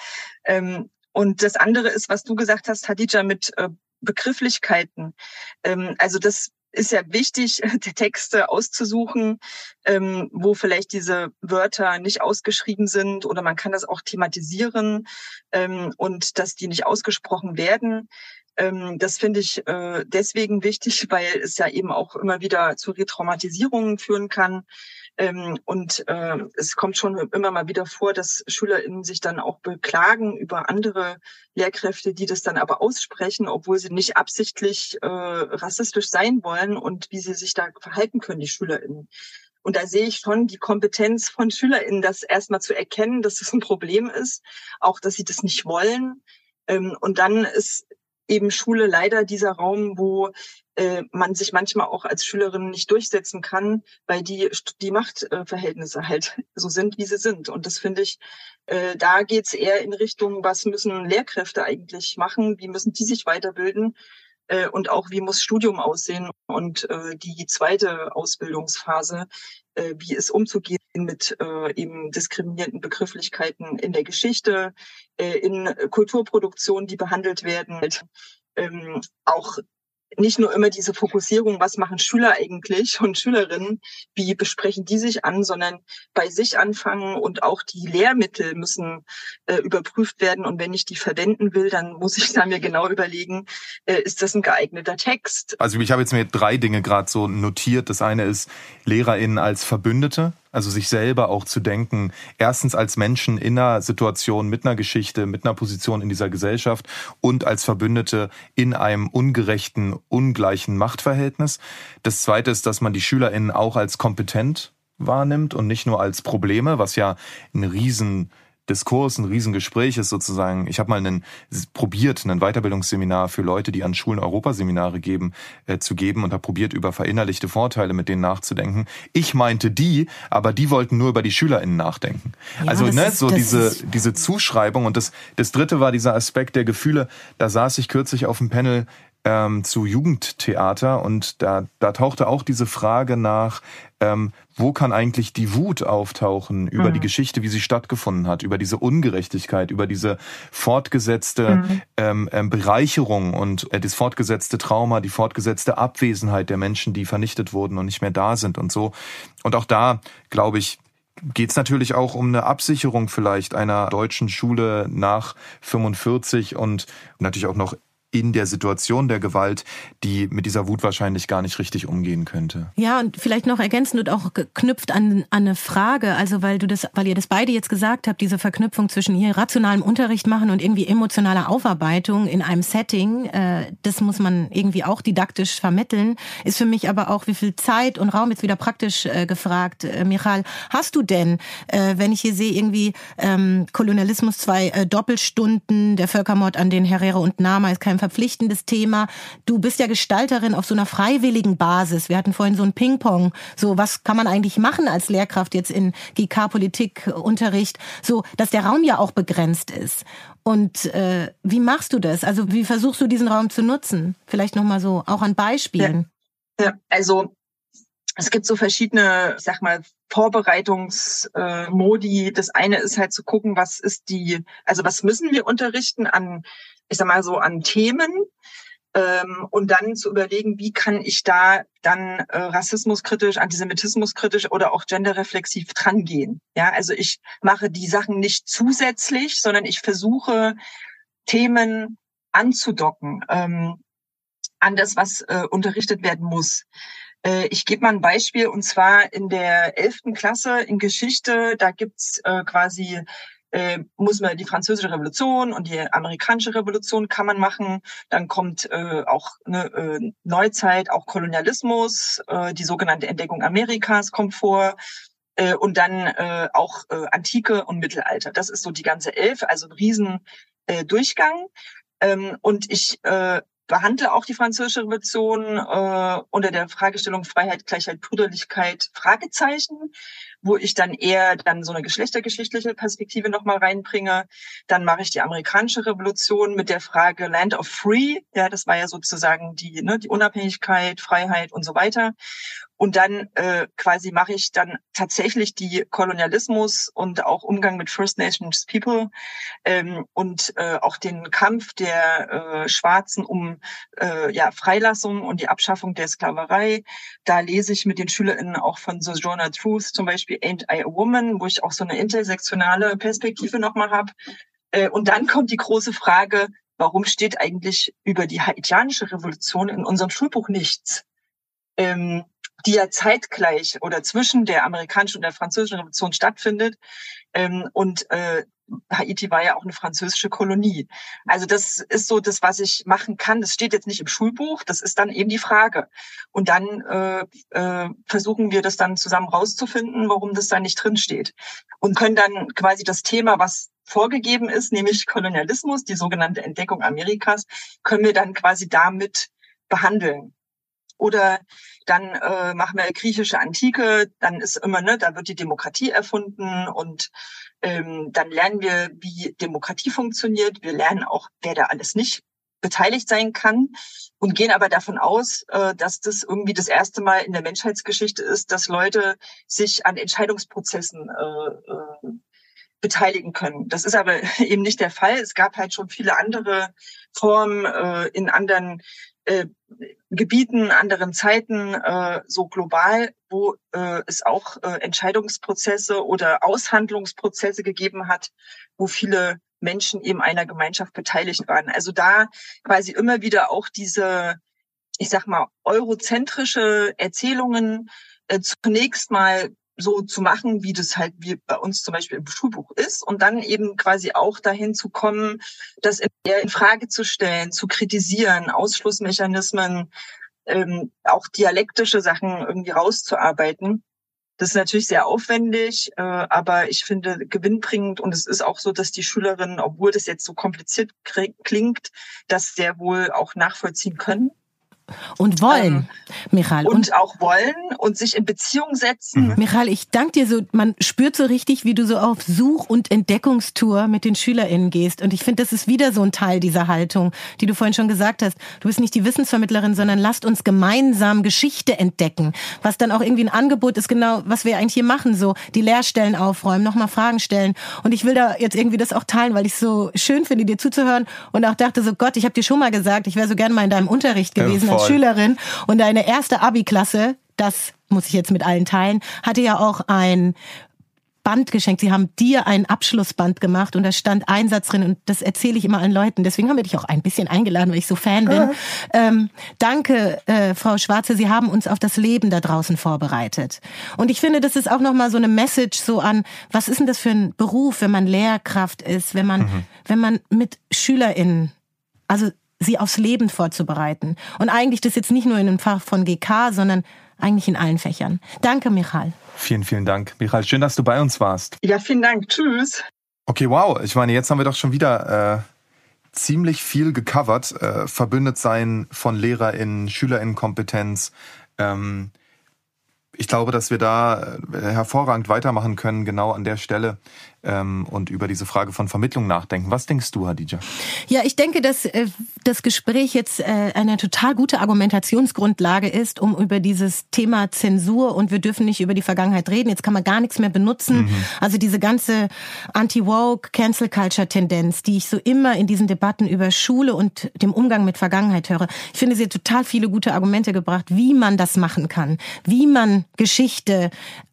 S1: Ähm, und das andere ist, was du gesagt hast, Hadija, mit äh, Begrifflichkeiten. Ähm, also das ist ja wichtig, Texte auszusuchen, ähm, wo vielleicht diese Wörter nicht ausgeschrieben sind oder man kann das auch thematisieren ähm, und dass die nicht ausgesprochen werden. Ähm, das finde ich äh, deswegen wichtig, weil es ja eben auch immer wieder zu Retraumatisierungen führen kann. Ähm, und äh, es kommt schon immer mal wieder vor, dass SchülerInnen sich dann auch beklagen über andere Lehrkräfte, die das dann aber aussprechen, obwohl sie nicht absichtlich äh, rassistisch sein wollen und wie sie sich da verhalten können, die SchülerInnen. Und da sehe ich schon die Kompetenz von SchülerInnen, das erstmal zu erkennen, dass das ein Problem ist, auch dass sie das nicht wollen. Ähm, und dann ist eben Schule leider dieser Raum, wo äh, man sich manchmal auch als Schülerin nicht durchsetzen kann, weil die, die Machtverhältnisse halt so sind, wie sie sind. Und das finde ich, äh, da geht's eher in Richtung, was müssen Lehrkräfte eigentlich machen, wie müssen die sich weiterbilden? Äh, und auch wie muss Studium aussehen? Und äh, die zweite Ausbildungsphase, äh, wie es umzugehen mit äh, eben diskriminierenden Begrifflichkeiten in der Geschichte, äh, in Kulturproduktionen, die behandelt werden, ähm, auch nicht nur immer diese Fokussierung, was machen Schüler eigentlich und Schülerinnen, wie besprechen die sich an, sondern bei sich anfangen und auch die Lehrmittel müssen äh, überprüft werden. Und wenn ich die verwenden will, dann muss ich da mir genau überlegen, äh, ist das ein geeigneter Text?
S3: Also ich habe jetzt mir drei Dinge gerade so notiert. Das eine ist LehrerInnen als Verbündete. Also sich selber auch zu denken, erstens als Menschen in einer Situation mit einer Geschichte, mit einer Position in dieser Gesellschaft und als Verbündete in einem ungerechten, ungleichen Machtverhältnis. Das zweite ist, dass man die SchülerInnen auch als kompetent wahrnimmt und nicht nur als Probleme, was ja ein riesen Diskurs, ein Riesengespräch ist sozusagen. Ich habe mal einen, probiert, ein Weiterbildungsseminar für Leute, die an Schulen Europaseminare geben, äh, zu geben und habe probiert, über verinnerlichte Vorteile mit denen nachzudenken. Ich meinte die, aber die wollten nur über die SchülerInnen nachdenken. Ja, also ne, ist, so diese, diese Zuschreibung. Und das, das dritte war dieser Aspekt der Gefühle. Da saß ich kürzlich auf dem Panel ähm, zu Jugendtheater und da, da tauchte auch diese Frage nach, ähm, wo kann eigentlich die Wut auftauchen über mhm. die Geschichte, wie sie stattgefunden hat, über diese Ungerechtigkeit, über diese fortgesetzte mhm. ähm, ähm, Bereicherung und äh, das fortgesetzte Trauma, die fortgesetzte Abwesenheit der Menschen, die vernichtet wurden und nicht mehr da sind und so. Und auch da, glaube ich, geht es natürlich auch um eine Absicherung vielleicht einer deutschen Schule nach 45 und natürlich auch noch in der Situation der Gewalt, die mit dieser Wut wahrscheinlich gar nicht richtig umgehen könnte.
S2: Ja, und vielleicht noch ergänzend und auch geknüpft an, an eine Frage, also weil du das, weil ihr das beide jetzt gesagt habt, diese Verknüpfung zwischen hier rationalem Unterricht machen und irgendwie emotionaler Aufarbeitung in einem Setting, äh, das muss man irgendwie auch didaktisch vermitteln, ist für mich aber auch, wie viel Zeit und Raum jetzt wieder praktisch äh, gefragt. Äh, Michal, hast du denn, äh, wenn ich hier sehe, irgendwie ähm, Kolonialismus, zwei äh, Doppelstunden, der Völkermord an den Herrera und Nama ist kein ein verpflichtendes Thema. Du bist ja Gestalterin auf so einer freiwilligen Basis. Wir hatten vorhin so ein Ping-Pong. So, was kann man eigentlich machen als Lehrkraft jetzt in GK-Politikunterricht? So, dass der Raum ja auch begrenzt ist. Und äh, wie machst du das? Also wie versuchst du diesen Raum zu nutzen? Vielleicht nochmal so, auch an Beispielen.
S1: Ja, ja also es gibt so verschiedene, ich sag mal, Vorbereitungsmodi. Äh, das eine ist halt zu gucken, was ist die, also was müssen wir unterrichten an ich sag mal so, an Themen ähm, und dann zu überlegen, wie kann ich da dann äh, rassismuskritisch, antisemitismuskritisch oder auch genderreflexiv drangehen. Ja, also ich mache die Sachen nicht zusätzlich, sondern ich versuche Themen anzudocken ähm, an das, was äh, unterrichtet werden muss. Äh, ich gebe mal ein Beispiel und zwar in der elften Klasse in Geschichte, da gibt's äh, quasi äh, muss man die französische Revolution und die amerikanische Revolution kann man machen. Dann kommt äh, auch eine äh, Neuzeit, auch Kolonialismus, äh, die sogenannte Entdeckung Amerikas kommt vor äh, und dann äh, auch äh, Antike und Mittelalter. Das ist so die ganze Elf, also ein riesen äh, Durchgang. Ähm, und ich äh, behandle auch die französische Revolution äh, unter der Fragestellung Freiheit, Gleichheit, Brüderlichkeit, Fragezeichen, wo ich dann eher dann so eine geschlechtergeschichtliche Perspektive nochmal reinbringe. Dann mache ich die amerikanische Revolution mit der Frage Land of Free. Ja, das war ja sozusagen die, ne, die Unabhängigkeit, Freiheit und so weiter. Und dann äh, quasi mache ich dann tatsächlich die Kolonialismus und auch Umgang mit First Nations People ähm, und äh, auch den Kampf der äh, Schwarzen um äh, ja, Freilassung und die Abschaffung der Sklaverei. Da lese ich mit den SchülerInnen auch von Sojourner Truth zum Beispiel Ain't I a Woman, wo ich auch so eine intersektionale Perspektive nochmal habe. Äh, und dann kommt die große Frage, warum steht eigentlich über die haitianische Revolution in unserem Schulbuch nichts? Ähm, die ja zeitgleich oder zwischen der amerikanischen und der französischen Revolution stattfindet. Ähm, und äh, Haiti war ja auch eine französische Kolonie. Also das ist so das, was ich machen kann. Das steht jetzt nicht im Schulbuch. Das ist dann eben die Frage. Und dann äh, äh, versuchen wir das dann zusammen rauszufinden, warum das da nicht drin steht. Und können dann quasi das Thema, was vorgegeben ist, nämlich Kolonialismus, die sogenannte Entdeckung Amerikas, können wir dann quasi damit behandeln. Oder dann äh, machen wir griechische Antike, dann ist immer, ne, da wird die Demokratie erfunden und ähm, dann lernen wir, wie Demokratie funktioniert. Wir lernen auch, wer da alles nicht beteiligt sein kann und gehen aber davon aus, äh, dass das irgendwie das erste Mal in der Menschheitsgeschichte ist, dass Leute sich an Entscheidungsprozessen äh, äh, beteiligen können. Das ist aber eben nicht der Fall. Es gab halt schon viele andere Formen äh, in anderen äh, Gebieten, anderen Zeiten, äh, so global, wo äh, es auch äh, Entscheidungsprozesse oder Aushandlungsprozesse gegeben hat, wo viele Menschen eben einer Gemeinschaft beteiligt waren. Also da quasi immer wieder auch diese, ich sag mal, eurozentrische Erzählungen äh, zunächst mal so zu machen, wie das halt wie bei uns zum Beispiel im Schulbuch ist und dann eben quasi auch dahin zu kommen, das eher in Frage zu stellen, zu kritisieren, Ausschlussmechanismen, ähm, auch dialektische Sachen irgendwie rauszuarbeiten. Das ist natürlich sehr aufwendig, äh, aber ich finde gewinnbringend und es ist auch so, dass die Schülerinnen, obwohl das jetzt so kompliziert klingt, das sehr wohl auch nachvollziehen können.
S2: Und wollen, ähm, Michael.
S1: Und, und, auch wollen und sich in Beziehung setzen.
S2: Mhm. Michael, ich danke dir so, man spürt so richtig, wie du so auf Such- und Entdeckungstour mit den SchülerInnen gehst. Und ich finde, das ist wieder so ein Teil dieser Haltung, die du vorhin schon gesagt hast. Du bist nicht die Wissensvermittlerin, sondern lasst uns gemeinsam Geschichte entdecken. Was dann auch irgendwie ein Angebot ist, genau, was wir eigentlich hier machen, so die Lehrstellen aufräumen, nochmal Fragen stellen. Und ich will da jetzt irgendwie das auch teilen, weil ich es so schön finde, dir zuzuhören und auch dachte so, Gott, ich habe dir schon mal gesagt, ich wäre so gerne mal in deinem Unterricht gewesen. Ja, als Schülerin und deine erste Abi-Klasse, das muss ich jetzt mit allen teilen, hatte ja auch ein Band geschenkt. Sie haben dir ein Abschlussband gemacht und da stand ein Satz drin und das erzähle ich immer allen Leuten. Deswegen haben wir dich auch ein bisschen eingeladen, weil ich so Fan bin. Ja. Ähm, danke, äh, Frau Schwarze, Sie haben uns auf das Leben da draußen vorbereitet. Und ich finde, das ist auch nochmal so eine Message so an, was ist denn das für ein Beruf, wenn man Lehrkraft ist, wenn man, mhm. wenn man mit SchülerInnen, also sie aufs Leben vorzubereiten. Und eigentlich das jetzt nicht nur in einem Fach von GK, sondern eigentlich in allen Fächern. Danke, Michal.
S3: Vielen, vielen Dank. Michal, schön, dass du bei uns warst.
S1: Ja, vielen Dank. Tschüss.
S3: Okay, wow. Ich meine, jetzt haben wir doch schon wieder äh, ziemlich viel gecovert. Äh, verbündet sein von LehrerInnen, SchülerInnenkompetenz. Ähm, ich glaube, dass wir da äh, hervorragend weitermachen können, genau an der Stelle ähm, und über diese Frage von Vermittlung nachdenken. Was denkst du, Hadija?
S2: Ja, ich denke, dass äh, das Gespräch jetzt äh, eine total gute Argumentationsgrundlage ist, um über dieses Thema Zensur und wir dürfen nicht über die Vergangenheit reden. Jetzt kann man gar nichts mehr benutzen. Mhm. Also diese ganze Anti-Woke, Cancel-Culture-Tendenz, die ich so immer in diesen Debatten über Schule und dem Umgang mit Vergangenheit höre. Ich finde, sie hat total viele gute Argumente gebracht, wie man das machen kann, wie man Geschichte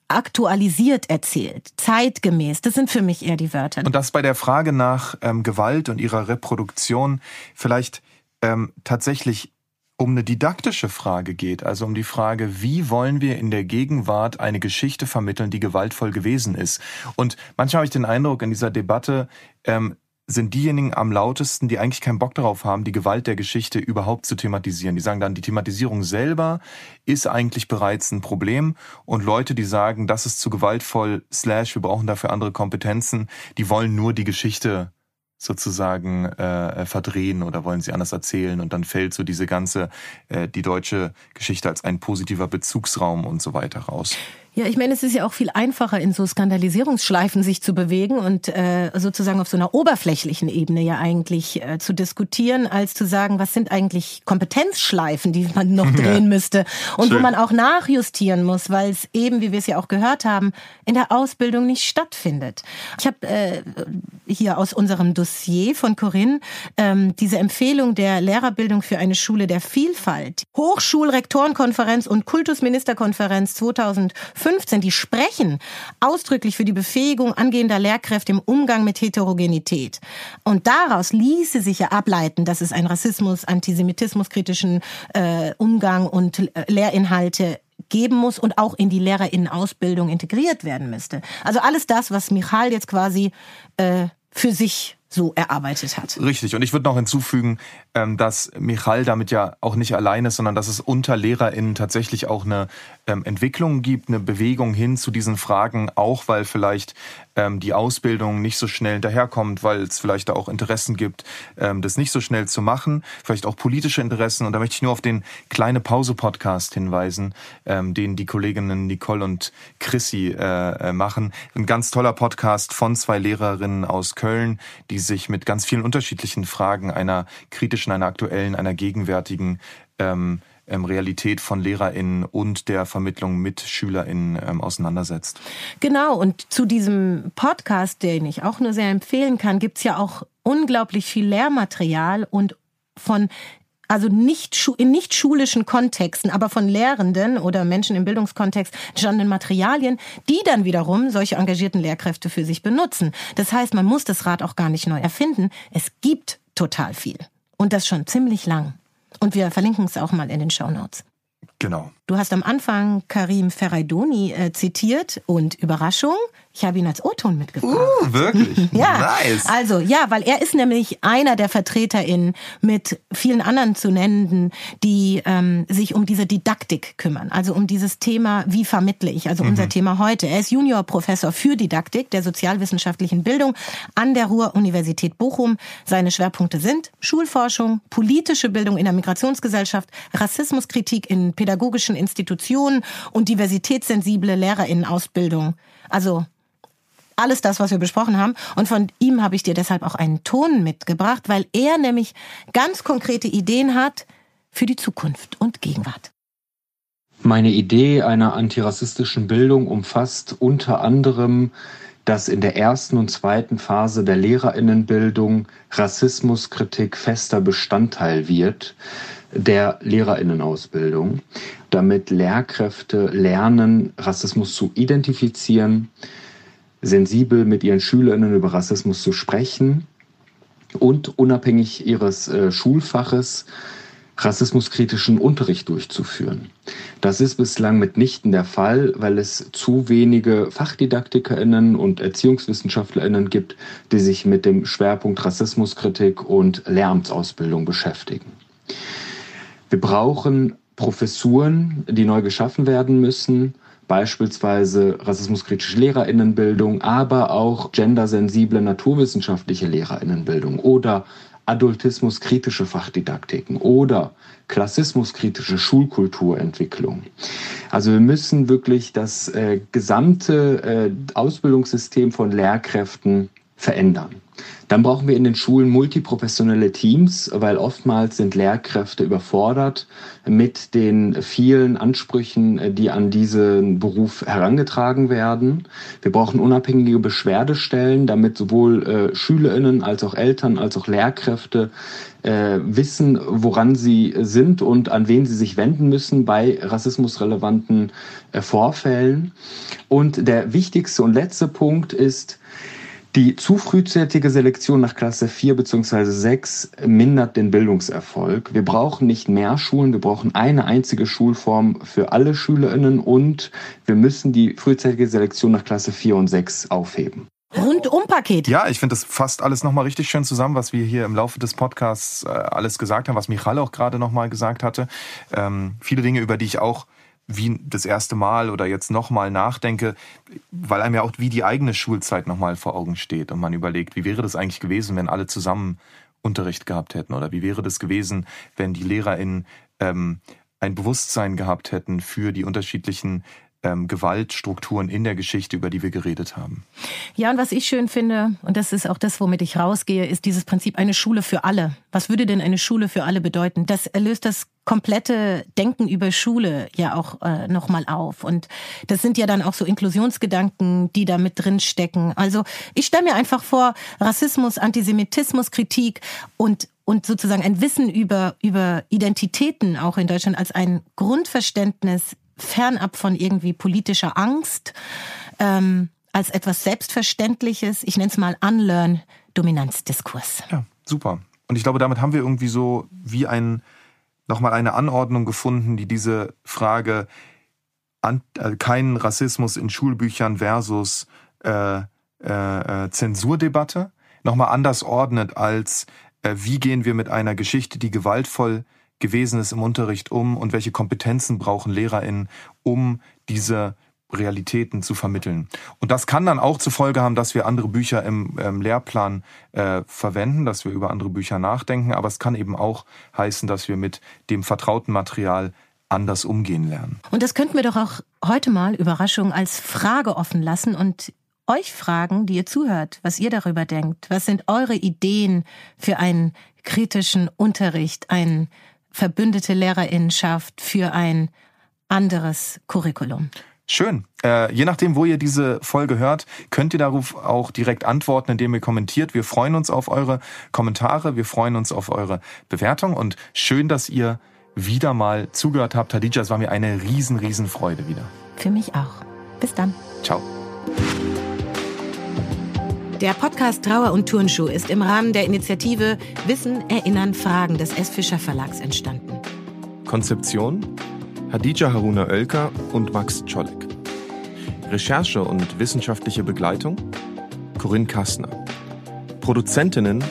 S2: aktualisiert erzählt, zeitgemäß. Das sind für mich eher die Wörter.
S3: Und das bei der Frage nach ähm, Gewalt und ihrer Reproduktion vielleicht ähm, tatsächlich um eine didaktische Frage geht, also um die Frage, wie wollen wir in der Gegenwart eine Geschichte vermitteln, die gewaltvoll gewesen ist. Und manchmal habe ich den Eindruck, in dieser Debatte ähm, sind diejenigen am lautesten, die eigentlich keinen Bock darauf haben, die Gewalt der Geschichte überhaupt zu thematisieren. Die sagen dann, die Thematisierung selber ist eigentlich bereits ein Problem. Und Leute, die sagen, das ist zu gewaltvoll, slash, wir brauchen dafür andere Kompetenzen, die wollen nur die Geschichte sozusagen äh, verdrehen oder wollen sie anders erzählen und dann fällt so diese ganze äh, die deutsche Geschichte als ein positiver Bezugsraum und so weiter raus.
S2: Ja, ich meine, es ist ja auch viel einfacher, in so Skandalisierungsschleifen sich zu bewegen und äh, sozusagen auf so einer oberflächlichen Ebene ja eigentlich äh, zu diskutieren, als zu sagen, was sind eigentlich Kompetenzschleifen, die man noch drehen müsste und Schön. wo man auch nachjustieren muss, weil es eben, wie wir es ja auch gehört haben, in der Ausbildung nicht stattfindet. Ich habe äh, hier aus unserem Dossier von Corinne ähm, diese Empfehlung der Lehrerbildung für eine Schule der Vielfalt, Hochschulrektorenkonferenz und Kultusministerkonferenz 2005 15, die sprechen ausdrücklich für die Befähigung angehender Lehrkräfte im Umgang mit Heterogenität. Und daraus ließe sich ja ableiten, dass es einen Rassismus, Antisemitismus kritischen äh, Umgang und äh, Lehrinhalte geben muss und auch in die Lehrerinnenausbildung integriert werden müsste. Also alles das, was Michal jetzt quasi äh, für sich so erarbeitet hat.
S3: Richtig. Und ich würde noch hinzufügen, ähm, dass Michal damit ja auch nicht allein ist, sondern dass es unter LehrerInnen tatsächlich auch eine ähm, Entwicklung gibt, eine Bewegung hin zu diesen Fragen, auch weil vielleicht ähm, die Ausbildung nicht so schnell hinterherkommt, weil es vielleicht auch Interessen gibt, das nicht so schnell zu machen, vielleicht auch politische Interessen. Und da möchte ich nur auf den Kleine Pause-Podcast hinweisen, den die Kolleginnen Nicole und Chrissy äh, machen. Ein ganz toller Podcast von zwei Lehrerinnen aus Köln, die sich mit ganz vielen unterschiedlichen Fragen einer kritischen, einer aktuellen, einer gegenwärtigen ähm, ähm, Realität von LehrerInnen und der Vermittlung mit SchülerInnen ähm, auseinandersetzt.
S2: Genau, und zu diesem Podcast, den ich auch nur sehr empfehlen kann, gibt's ja auch unglaublich viel Lehrmaterial und von also nicht in nicht schulischen Kontexten, aber von Lehrenden oder Menschen im Bildungskontext entstandenen Materialien, die dann wiederum solche engagierten Lehrkräfte für sich benutzen. Das heißt, man muss das Rad auch gar nicht neu erfinden. Es gibt total viel. Und das schon ziemlich lang. Und wir verlinken es auch mal in den Show Notes.
S3: Genau.
S2: Du hast am Anfang Karim Ferraidoni äh, zitiert und Überraschung, ich habe ihn als O-Ton mitgebracht.
S3: Uh, wirklich?
S2: ja. Nice. Also, ja, weil er ist nämlich einer der VertreterInnen mit vielen anderen zu nennenden, die ähm, sich um diese Didaktik kümmern. Also um dieses Thema, wie vermittle ich? Also unser mhm. Thema heute. Er ist Juniorprofessor für Didaktik der sozialwissenschaftlichen Bildung an der Ruhr-Universität Bochum. Seine Schwerpunkte sind Schulforschung, politische Bildung in der Migrationsgesellschaft, Rassismuskritik in pädagogischen Institutionen und diversitätssensible LehrerInnenausbildung. Also alles das, was wir besprochen haben. Und von ihm habe ich dir deshalb auch einen Ton mitgebracht, weil er nämlich ganz konkrete Ideen hat für die Zukunft und Gegenwart.
S4: Meine Idee einer antirassistischen Bildung umfasst unter anderem, dass in der ersten und zweiten Phase der Lehrerinnenbildung Rassismuskritik fester Bestandteil wird der Lehrerinnenausbildung, damit Lehrkräfte lernen, Rassismus zu identifizieren, sensibel mit ihren Schülerinnen über Rassismus zu sprechen und unabhängig ihres äh, Schulfaches rassismuskritischen Unterricht durchzuführen. Das ist bislang mitnichten der Fall, weil es zu wenige Fachdidaktikerinnen und Erziehungswissenschaftlerinnen gibt, die sich mit dem Schwerpunkt Rassismuskritik und Lehramtsausbildung beschäftigen. Wir brauchen Professuren, die neu geschaffen werden müssen, beispielsweise rassismuskritische Lehrerinnenbildung, aber auch gendersensible naturwissenschaftliche Lehrerinnenbildung oder adultismuskritische Fachdidaktiken oder klassismuskritische Schulkulturentwicklung. Also wir müssen wirklich das äh, gesamte äh, Ausbildungssystem von Lehrkräften verändern. Dann brauchen wir in den Schulen multiprofessionelle Teams, weil oftmals sind Lehrkräfte überfordert mit den vielen Ansprüchen, die an diesen Beruf herangetragen werden. Wir brauchen unabhängige Beschwerdestellen, damit sowohl äh, Schülerinnen als auch Eltern als auch Lehrkräfte äh, wissen, woran sie sind und an wen sie sich wenden müssen bei rassismusrelevanten äh, Vorfällen. Und der wichtigste und letzte Punkt ist, Die zu frühzeitige Selektion nach Klasse 4 bzw. 6 mindert den Bildungserfolg. Wir brauchen nicht mehr Schulen, wir brauchen eine einzige Schulform für alle Schülerinnen und wir müssen die frühzeitige Selektion nach Klasse 4 und 6 aufheben.
S2: Rundumpaket.
S3: Ja, ich finde das fasst alles nochmal richtig schön zusammen, was wir hier im Laufe des Podcasts äh, alles gesagt haben, was Michal auch gerade nochmal gesagt hatte. Ähm, viele Dinge, über die ich auch wie das erste Mal oder jetzt nochmal nachdenke, weil einem ja auch wie die eigene Schulzeit nochmal vor Augen steht und man überlegt, wie wäre das eigentlich gewesen, wenn alle zusammen Unterricht gehabt hätten? Oder wie wäre das gewesen, wenn die LehrerInnen ähm, ein Bewusstsein gehabt hätten für die unterschiedlichen ähm, Gewaltstrukturen in der Geschichte, über die wir geredet haben.
S2: Ja, und was ich schön finde, und das ist auch das, womit ich rausgehe, ist dieses Prinzip eine Schule für alle. Was würde denn eine Schule für alle bedeuten? Das löst das komplette Denken über Schule ja auch äh, nochmal auf. Und das sind ja dann auch so Inklusionsgedanken, die da mit drin stecken. Also ich stelle mir einfach vor, Rassismus, Antisemitismus, Kritik und und sozusagen ein Wissen über, über Identitäten auch in Deutschland als ein Grundverständnis fernab von irgendwie politischer Angst, ähm, als etwas Selbstverständliches, ich nenne es mal Unlearn, Dominanzdiskurs.
S3: Ja, super. Und ich glaube, damit haben wir irgendwie so wie ein, nochmal eine Anordnung gefunden, die diese Frage an, äh, kein Rassismus in Schulbüchern versus äh, äh, äh Zensurdebatte nochmal anders ordnet als äh, wie gehen wir mit einer Geschichte, die gewaltvoll gewesen ist im Unterricht um und welche Kompetenzen brauchen LehrerInnen, um diese Realitäten zu vermitteln. Und das kann dann auch zur Folge haben, dass wir andere Bücher im ähm, Lehrplan äh, verwenden, dass wir über andere Bücher nachdenken, aber es kann eben auch heißen, dass wir mit dem vertrauten Material anders umgehen lernen.
S2: Und das könnten wir doch auch heute mal, Überraschung, als Frage offen lassen und euch fragen, die ihr zuhört, was ihr darüber denkt. Was sind eure Ideen für einen kritischen Unterricht, einen verbündete Lehrerinnenschaft für ein anderes Curriculum.
S3: Schön. Äh, je nachdem, wo ihr diese Folge hört, könnt ihr darauf auch direkt antworten, indem ihr kommentiert. Wir freuen uns auf eure Kommentare, wir freuen uns auf eure Bewertung und schön, dass ihr wieder mal zugehört habt. Hadija, es war mir eine riesen, riesen Freude wieder.
S2: Für mich auch. Bis dann.
S3: Ciao.
S2: Der Podcast Trauer und Turnschuh ist im Rahmen der Initiative Wissen, Erinnern, Fragen des S. Fischer Verlags entstanden.
S3: Konzeption Hadija Haruna Oelker und Max Czolek. Recherche und wissenschaftliche Begleitung Corinne Kastner. Produzentinnen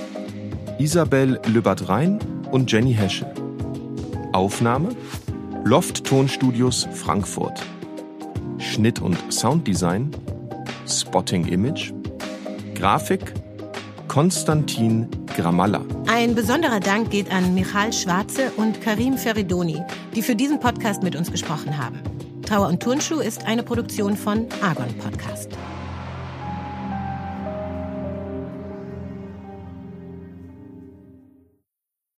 S3: Isabel Lübbert-Rhein und Jenny Heschel. Aufnahme Loft Tonstudios Frankfurt. Schnitt und Sounddesign Spotting Image Grafik Konstantin Gramalla.
S2: Ein besonderer Dank geht an Michal Schwarze und Karim Feridoni, die für diesen Podcast mit uns gesprochen haben. Trauer und Turnschuh ist eine Produktion von Argon Podcast.